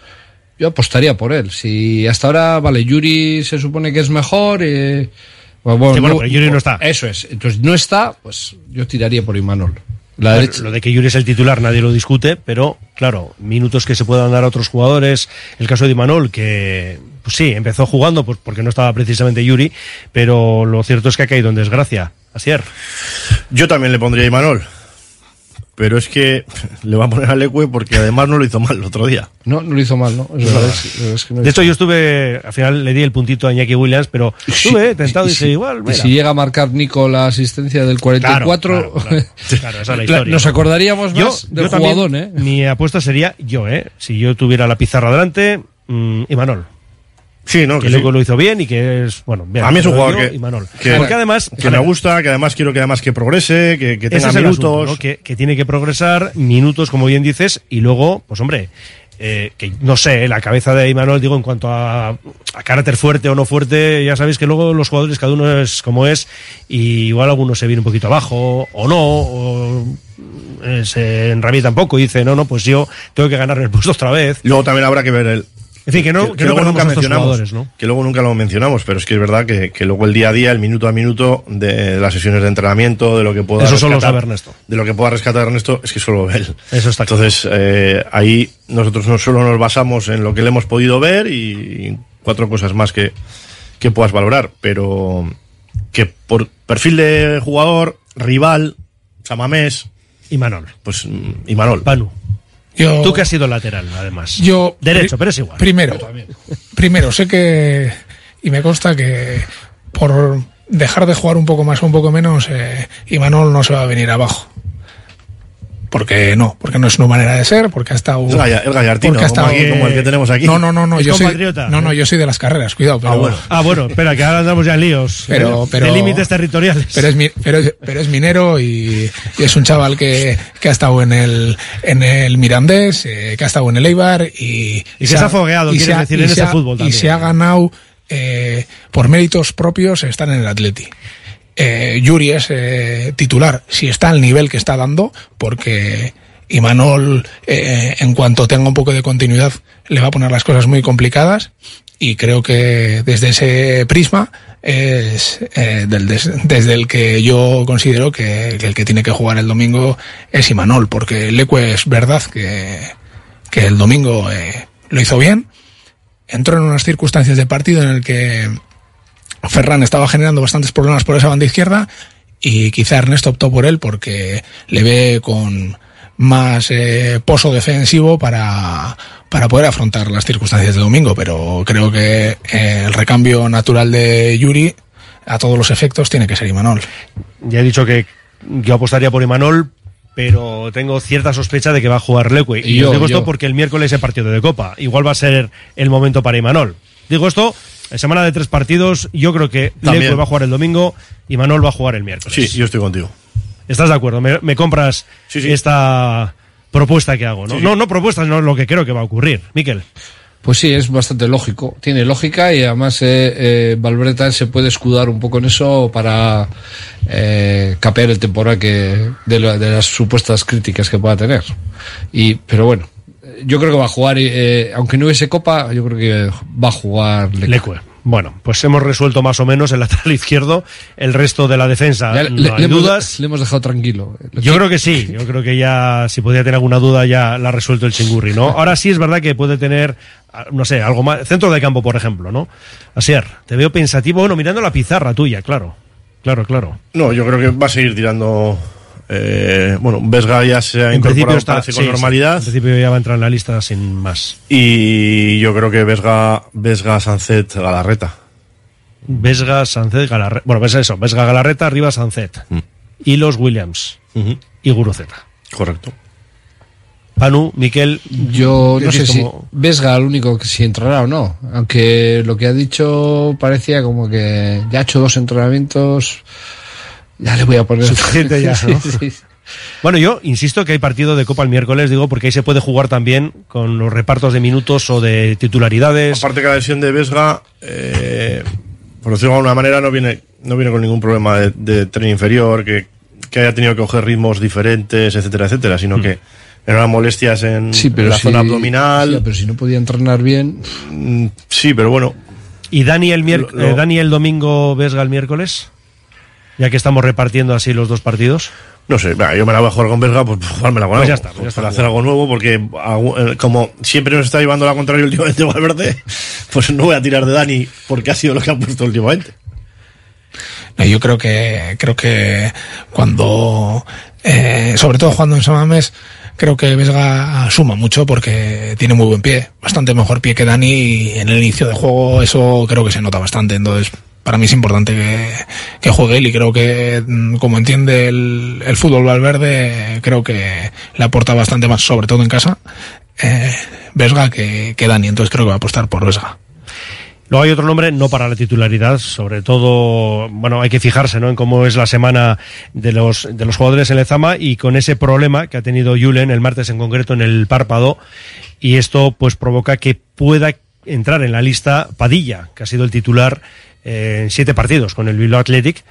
Speaker 2: Yo apostaría por él. Si hasta ahora, vale, Yuri se supone que es mejor, eh, pues bueno,
Speaker 6: Sí, bueno, pero Yuri no está.
Speaker 2: Eso es. Entonces no está, pues yo tiraría por Imanol. La
Speaker 6: Bueno,
Speaker 2: derecha.
Speaker 6: Lo de que Yuri es el titular nadie lo discute, pero claro, minutos que se puedan dar a otros jugadores. El caso de Imanol, que pues sí, empezó jugando pues porque no estaba precisamente Yuri, pero lo cierto es que ha caído en desgracia. Asier.
Speaker 22: Yo también le pondría a Imanol. Pero es que le va a poner a Leque porque además no lo hizo mal el otro día.
Speaker 2: No, no lo hizo mal, ¿no? Es
Speaker 6: No.
Speaker 2: verdad, es- es que no
Speaker 6: De hecho, yo estuve, al final le di el puntito a Iñaki Williams, pero estuve tentado y
Speaker 2: Y
Speaker 6: dije,
Speaker 2: si-
Speaker 6: igual, mira.
Speaker 2: si llega a marcar Nico la asistencia del 44,
Speaker 6: Claro, claro, claro. Claro, esa es la historia.
Speaker 2: nos acordaríamos
Speaker 6: Yo-
Speaker 2: más del
Speaker 6: yo también,
Speaker 2: jugador, ¿eh?
Speaker 6: Mi apuesta sería yo, ¿eh? Si yo tuviera la pizarra delante, mm, Imanol.
Speaker 22: Sí, ¿no?
Speaker 6: Que,
Speaker 22: Que
Speaker 6: luego
Speaker 22: sí.
Speaker 6: lo hizo bien y que es, bueno, bien.
Speaker 22: a mí es un jugador que,
Speaker 6: Porque además,
Speaker 22: que me gusta, que además quiero que además que progrese, que, tenga minutos.
Speaker 6: asunto, ¿no? que, que tiene que progresar minutos, como bien dices, y luego, pues hombre, eh, que no sé, la cabeza de Imanol, digo, en cuanto a, a carácter fuerte o no fuerte, ya sabéis que luego los jugadores, cada uno es como es, y igual alguno se viene un poquito abajo, o no, o eh, se enrabia tampoco y dice, no, no, pues yo tengo que ganar el puesto otra vez.
Speaker 22: Luego también habrá que ver el.
Speaker 6: En fin, que no, que,
Speaker 22: luego nunca mencionamos. Que luego nunca lo mencionamos, pero es que es verdad que, que luego el día a día, el minuto a minuto de las sesiones de entrenamiento, de lo que pueda
Speaker 6: Eso solo
Speaker 22: rescatar-
Speaker 6: sabe Ernesto.
Speaker 22: De lo que pueda rescatar Ernesto, es que solo ve él.
Speaker 6: Eso está
Speaker 22: Entonces, eh, ahí nosotros no solo nos basamos en lo que le hemos podido ver y, y cuatro cosas más que, que puedas valorar, pero que por perfil de jugador, rival, Samamés.
Speaker 6: Y Manol.
Speaker 22: Pues, y Manol.
Speaker 6: Panu.
Speaker 23: Yo-
Speaker 6: Tú que has sido lateral, además.
Speaker 23: Yo
Speaker 6: Derecho,
Speaker 23: pri-
Speaker 6: pero es igual.
Speaker 23: Primero, primero sé que y me consta que por dejar de jugar un poco más o un poco menos, eh, Imanol no se va a venir abajo. Porque no, porque no es su manera de ser, porque ha estado.
Speaker 22: Es gallartino,
Speaker 23: porque ha
Speaker 22: como aquí, como el que tenemos aquí.
Speaker 23: No, no, no, no. Yo soy, no, no, yo soy de las carreras, cuidado. Pero,
Speaker 6: Ah, bueno. Ah, bueno, espera, que ahora andamos ya en líos.
Speaker 23: pero, pero
Speaker 6: de límites territoriales.
Speaker 23: Pero es, mi- pero, es- pero es minero y, y es un chaval que, que ha estado en el, en el Mirandés, eh, que ha estado en el Eibar y,
Speaker 6: Y que se ha fogueado,
Speaker 23: y
Speaker 6: quieres
Speaker 23: se ha-
Speaker 6: decir,
Speaker 23: y
Speaker 6: en
Speaker 23: se
Speaker 6: ese
Speaker 23: ha-
Speaker 6: fútbol
Speaker 23: Y
Speaker 6: también.
Speaker 23: se ha ganado eh, por méritos propios estar en el Atleti. Eh, Yuri es eh, titular, si está al nivel que está dando, porque Imanol, eh, en cuanto tenga un poco de continuidad, le va a poner las cosas muy complicadas y creo que desde ese prisma es eh, desde el que yo considero que, el que tiene que jugar el domingo es Imanol, porque Leque es verdad que, el domingo lo hizo bien, entró en unas circunstancias de partido en el que Ferran estaba generando bastantes problemas por esa banda izquierda y quizá Ernesto optó por él porque le ve con más eh, pozo defensivo para, para poder afrontar las circunstancias de domingo, pero creo que eh, el recambio natural de Yuri a todos los efectos tiene que ser Imanol.
Speaker 6: Ya he dicho que yo apostaría por Imanol, pero tengo cierta sospecha de que va a jugar Leque. Y,
Speaker 2: yo,
Speaker 6: os digo esto porque el miércoles es partido de Copa. Igual va a ser el momento para Imanol. Digo esto, semana de tres partidos, yo creo que. Leque va a jugar el domingo y Manol va a jugar el miércoles.
Speaker 22: Sí, yo estoy contigo.
Speaker 6: ¿Estás de acuerdo? ¿Me, me compras esta propuesta que hago? ¿no?
Speaker 2: Sí, sí.
Speaker 6: no, no propuesta, no lo que creo que va a ocurrir. Miquel.
Speaker 2: Pues sí, es bastante lógico. Tiene lógica y además eh, eh, también se puede escudar un poco en eso para eh, capear el temporal que de, la- de las supuestas críticas que pueda tener. Y, pero bueno, yo creo que va a jugar, eh, aunque no hubiese copa, yo creo que va a jugar Leque.
Speaker 6: Leque. Bueno, pues hemos resuelto más o menos el lateral izquierdo, el resto de la defensa.
Speaker 2: Ya
Speaker 6: no
Speaker 2: le,
Speaker 6: hay
Speaker 2: le hemos,
Speaker 6: dudas.
Speaker 2: le hemos dejado tranquilo.
Speaker 6: Yo creo que sí, yo creo que ya, si podía tener alguna duda, ya la ha resuelto el chingurri, ¿no? Ahora sí es verdad que puede tener, ah, no sé, algo más, centro de campo, por ejemplo, ¿no? Asier, te veo pensativo, bueno, mirando la pizarra tuya, claro, claro, claro.
Speaker 22: No, yo creo que va a seguir tirando. Eh, bueno, Vesga ya se ha
Speaker 6: En
Speaker 22: incorporado
Speaker 6: está,
Speaker 22: parece,
Speaker 6: sí,
Speaker 22: con
Speaker 6: sí,
Speaker 22: normalidad.
Speaker 6: en principio ya va a entrar en la lista sin más.
Speaker 22: Y yo creo que Vesga, Vesga Sancet, Galarreta.
Speaker 6: Vesga, Sancet, Galarreta, bueno, pues eso, Vesga, Galarreta, arriba Sancet. Y los Williams. Y Guruceta.
Speaker 22: Correcto.
Speaker 6: Panu, Miquel.
Speaker 2: Yo no sé si Vesga el único que si entrará o no. Aunque lo que ha dicho parecía como que ya ha hecho dos entrenamientos. Ya le voy a poner.
Speaker 6: Suficiente ya, ¿no?
Speaker 2: sí.
Speaker 6: Bueno, yo insisto que hay partido de Copa el miércoles, digo, porque ahí se puede jugar también con los repartos de minutos o de titularidades.
Speaker 22: Aparte que la lesión de Vesga, eh, por decirlo de alguna manera, no viene, no viene con ningún problema de, de tren inferior, que, que haya tenido que coger ritmos diferentes, etcétera, etcétera, sino
Speaker 6: Mm.
Speaker 22: que eran molestias en,
Speaker 2: Sí, pero
Speaker 22: en la
Speaker 2: si-
Speaker 22: zona abdominal.
Speaker 2: sí, pero si no podía entrenar bien.
Speaker 22: Mm, Sí, pero bueno.
Speaker 6: ¿Y Dani el, mier-
Speaker 22: Lo- lo-
Speaker 6: eh, Dani el domingo, Vesga el miércoles? Ya que estamos repartiendo así los dos partidos.
Speaker 22: No sé, yo me la voy a jugar con Vesga, pues jugármela con
Speaker 6: Pues
Speaker 22: algo,
Speaker 6: ya está, pues ya está.
Speaker 22: para hacer algo nuevo, porque eh, como siempre nos está llevando la contraria últimamente Valverde, pues no voy a tirar de Dani porque ha sido lo que ha puesto últimamente.
Speaker 23: No, yo creo que creo que cuando eh, sobre todo jugando en Samames creo que Vesga suma mucho porque tiene muy buen pie, bastante mejor pie que Dani y en el inicio de juego eso creo que se nota bastante, entonces para mí es importante que, juegue él y creo que mm, como entiende el, fútbol Valverde creo que le aporta bastante más, sobre todo en casa, eh, Vesga que, que Dani, entonces creo que va a apostar por Vesga.
Speaker 6: Luego hay otro nombre, no para la titularidad, sobre todo, bueno, hay que fijarse ¿no? en cómo es la semana de los, de los jugadores en Lezama y con ese problema que ha tenido Julen el martes en concreto en el párpado y esto pues provoca que pueda entrar en la lista Padilla, que ha sido el titular en siete partidos con el Bilbao Athletic.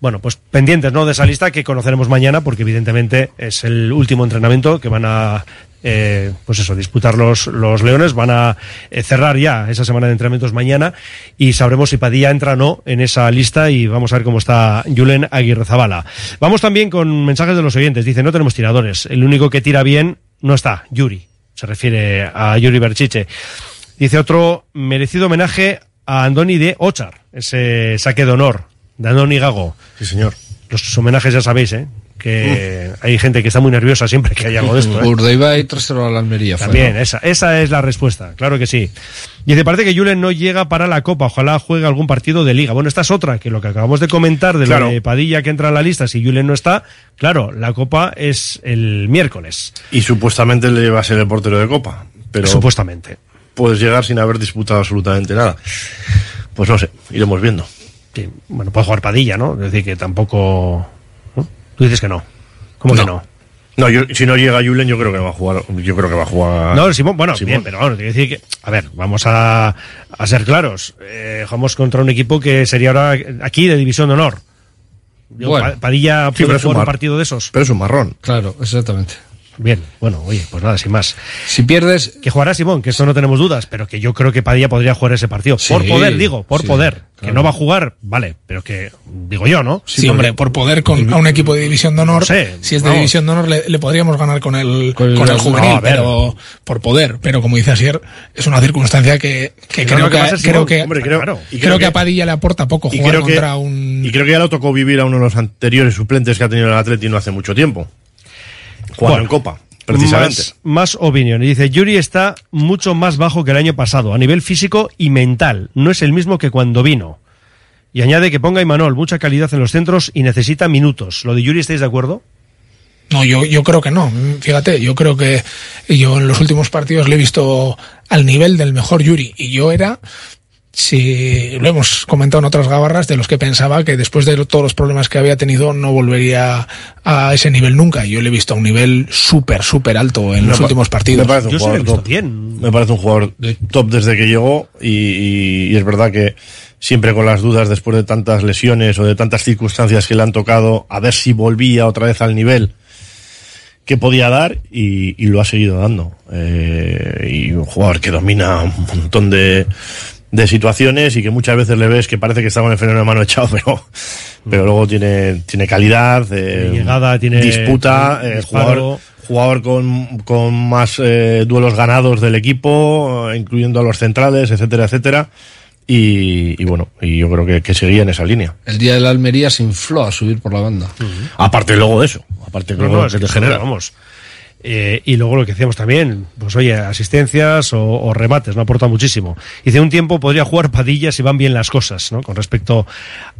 Speaker 6: Bueno, pues pendientes ¿no? de esa lista que conoceremos mañana porque evidentemente es el último entrenamiento que van a eh, pues eso, disputar los, los Leones. Van a eh, cerrar ya esa semana de entrenamientos mañana y sabremos si Padilla entra o no en esa lista y vamos a ver cómo está Julen Aguirre Zabala. Vamos también con mensajes de los oyentes. Dice, no tenemos tiradores. El único que tira bien no está, Yuri. Se refiere a Yuri Berchiche. Dice otro, merecido homenaje a Andoni de Ochar, ese saque de honor de Andoni Gago.
Speaker 22: Sí, señor.
Speaker 6: Los homenajes ya sabéis, ¿eh? que hay gente que está muy nerviosa siempre que hay algo de esto. ¿eh?
Speaker 2: Urdaibai y 3-0 a la Almería. fue,
Speaker 6: También,
Speaker 2: ¿no?
Speaker 6: esa, esa es la respuesta, claro que sí. Dice, parece que Julen no llega para la Copa, ojalá juegue algún partido de Liga. Bueno, esta es otra, que lo que acabamos de comentar de
Speaker 22: Claro.
Speaker 6: lo de Padilla que entra en la lista, si Julen no está, claro, la Copa es el miércoles.
Speaker 22: Y supuestamente le va a ser el portero de Copa. Pero
Speaker 6: Supuestamente.
Speaker 22: Puedes llegar sin haber disputado absolutamente nada. Pues no sé, iremos viendo.
Speaker 6: Sí, bueno, puede jugar Padilla, ¿no? Es decir, que tampoco... ¿no? Tú dices que no. ¿Cómo que no?
Speaker 22: No, yo, si no llega Julen, yo creo que va a jugar. Yo creo que va a jugar.
Speaker 6: No, Simón, bueno,
Speaker 22: Simón.
Speaker 6: bien, pero bueno, te decir que, a ver, vamos a, a ser claros. Eh, jugamos contra un equipo que sería ahora aquí de División de Honor. Yo,
Speaker 2: Bueno.
Speaker 6: Pa- Padilla
Speaker 22: Sí,
Speaker 6: puede
Speaker 22: un
Speaker 6: partido de esos.
Speaker 22: Pero es un marrón.
Speaker 2: Claro, exactamente.
Speaker 6: Bien, bueno, oye, pues nada, sin más.
Speaker 2: Si pierdes.
Speaker 6: Que jugará Simón, que eso no tenemos dudas, pero que yo creo que Padilla podría jugar ese partido.
Speaker 2: Sí,
Speaker 6: por poder, digo, por
Speaker 2: sí,
Speaker 6: poder. Que no va a jugar, vale, pero que, digo yo, ¿no?
Speaker 23: Sí, hombre, por poder con a un equipo de división de honor,
Speaker 6: No sé,
Speaker 23: si es de
Speaker 6: vamos.
Speaker 23: división de honor le, le podríamos ganar con el
Speaker 2: Con
Speaker 23: con,
Speaker 2: el-
Speaker 23: juvenil,
Speaker 6: no, a ver.
Speaker 23: pero por poder, pero como dice Asier, es una circunstancia que, que creo,
Speaker 6: que
Speaker 23: que, creo que
Speaker 6: hombre,
Speaker 22: creo-
Speaker 6: claro.
Speaker 22: y
Speaker 23: creo que a Padilla le aporta poco
Speaker 22: y
Speaker 23: jugar
Speaker 22: creo que-
Speaker 23: contra un
Speaker 22: Y creo que ya lo tocó vivir a uno de los anteriores suplentes que ha tenido el Atleti no hace mucho tiempo. Jugando
Speaker 6: Bueno,
Speaker 22: en Copa, precisamente.
Speaker 6: Más, más opinión. Y Dice, Yuri está mucho más bajo que el año pasado, a nivel físico y mental. No es el mismo que cuando vino. Y añade que ponga Imanol mucha calidad en los centros y necesita minutos. ¿Lo de Yuri estáis de acuerdo?
Speaker 23: No, yo, yo creo que no. Fíjate, yo creo que yo en los últimos partidos le he visto al nivel del mejor Yuri. Y yo era, si lo hemos comentado en otras gabarras, de los que pensaba que después de todos los problemas que había tenido no volvería a ese nivel nunca. Y yo le he visto a un nivel súper, súper alto en
Speaker 22: Me
Speaker 23: los últimos partidos.
Speaker 22: Me parece un
Speaker 6: Yo
Speaker 22: jugador top.
Speaker 6: bien.
Speaker 22: Me parece un jugador top desde que llegó y, y- y es verdad que siempre con las dudas después de tantas lesiones o de tantas circunstancias que le han tocado, a ver si volvía otra vez al nivel que podía dar y, y lo ha seguido dando. Eh, y un jugador que domina un montón de, de situaciones y que muchas veces le ves que parece que está con el freno de mano echado, pero, pero luego tiene, tiene calidad, eh,
Speaker 6: llegada, tiene-
Speaker 22: disputa,
Speaker 6: tiene
Speaker 22: eh, jugador, jugador con, con más eh, duelos ganados del equipo, eh, incluyendo a los centrales, etcétera, etcétera. Y, y bueno, y yo creo que, que seguía en esa línea.
Speaker 2: El día de la Almería se infló a subir por la banda.
Speaker 22: Aparte luego de eso, aparte
Speaker 6: No,
Speaker 22: luego
Speaker 6: no,
Speaker 22: de
Speaker 6: es
Speaker 22: que
Speaker 6: que
Speaker 22: te genera.
Speaker 6: Vamos. Eh, y luego lo que decíamos también, pues oye, asistencias o, o remates, no aporta muchísimo. Y de un tiempo podría jugar Padilla si van bien las cosas, ¿no? Con respecto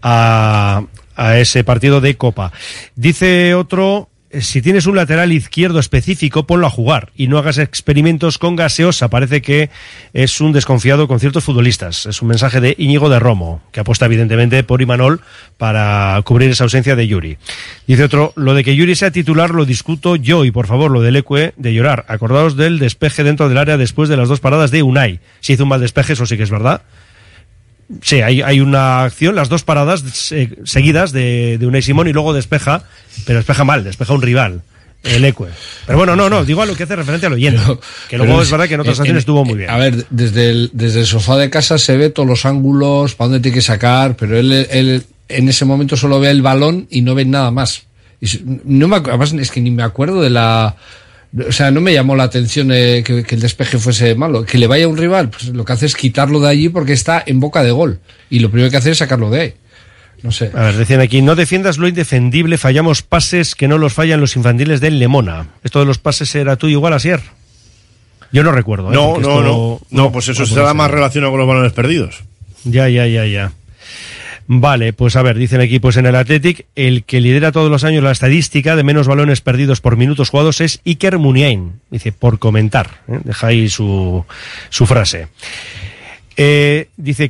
Speaker 6: a, a ese partido de Copa. Dice otro, si tienes un lateral izquierdo específico, ponlo a jugar y no hagas experimentos con gaseosa. Parece que es un desconfiado con ciertos futbolistas. Es un mensaje de Íñigo de Romo, que apuesta evidentemente por Imanol para cubrir esa ausencia de Yuri. Dice otro, lo de que Yuri sea titular lo discuto yo y por favor lo del Ecue de llorar. Acordaos del despeje dentro del área después de las dos paradas de Unai. Si hizo un mal despeje, eso sí que es verdad. Sí, hay, hay una acción, las dos paradas eh, seguidas de, de Unai Simón y luego despeja, pero despeja mal, despeja un rival, el Ecue. Pero bueno, no, no, digo a lo que hace referencia al oyente. que luego es verdad que en otras acciones estuvo muy bien.
Speaker 2: A ver, desde el, desde el sofá de casa se ve todos los ángulos, para dónde tiene que sacar, pero él, él en ese momento solo ve el balón y no ve nada más. No me, además es que ni me acuerdo de la... O sea, no me llamó la atención eh, que, que el despeje fuese malo. Que le vaya un rival, pues lo que hace es quitarlo de allí porque está en boca de gol. Y lo primero que hace es sacarlo de ahí. No sé.
Speaker 6: A ver, decían aquí, no defiendas lo indefendible, fallamos pases que no los fallan los infantiles del Lemona. ¿Esto de los pases era tú igual, Asier? Yo no recuerdo. ¿eh?
Speaker 27: No, no,
Speaker 6: esto-
Speaker 27: no. No, pues eso
Speaker 6: no
Speaker 27: se
Speaker 6: puede
Speaker 27: da
Speaker 6: ser.
Speaker 27: más relacionado con los balones perdidos.
Speaker 6: Ya, ya, ya, ya. Vale, pues a ver, dicen aquí, pues en el Athletic, el que lidera todos los años la estadística de menos balones perdidos por minutos jugados es Iker Muniain. Dice, por comentar. ¿eh? Deja ahí su, su frase. Eh, dice,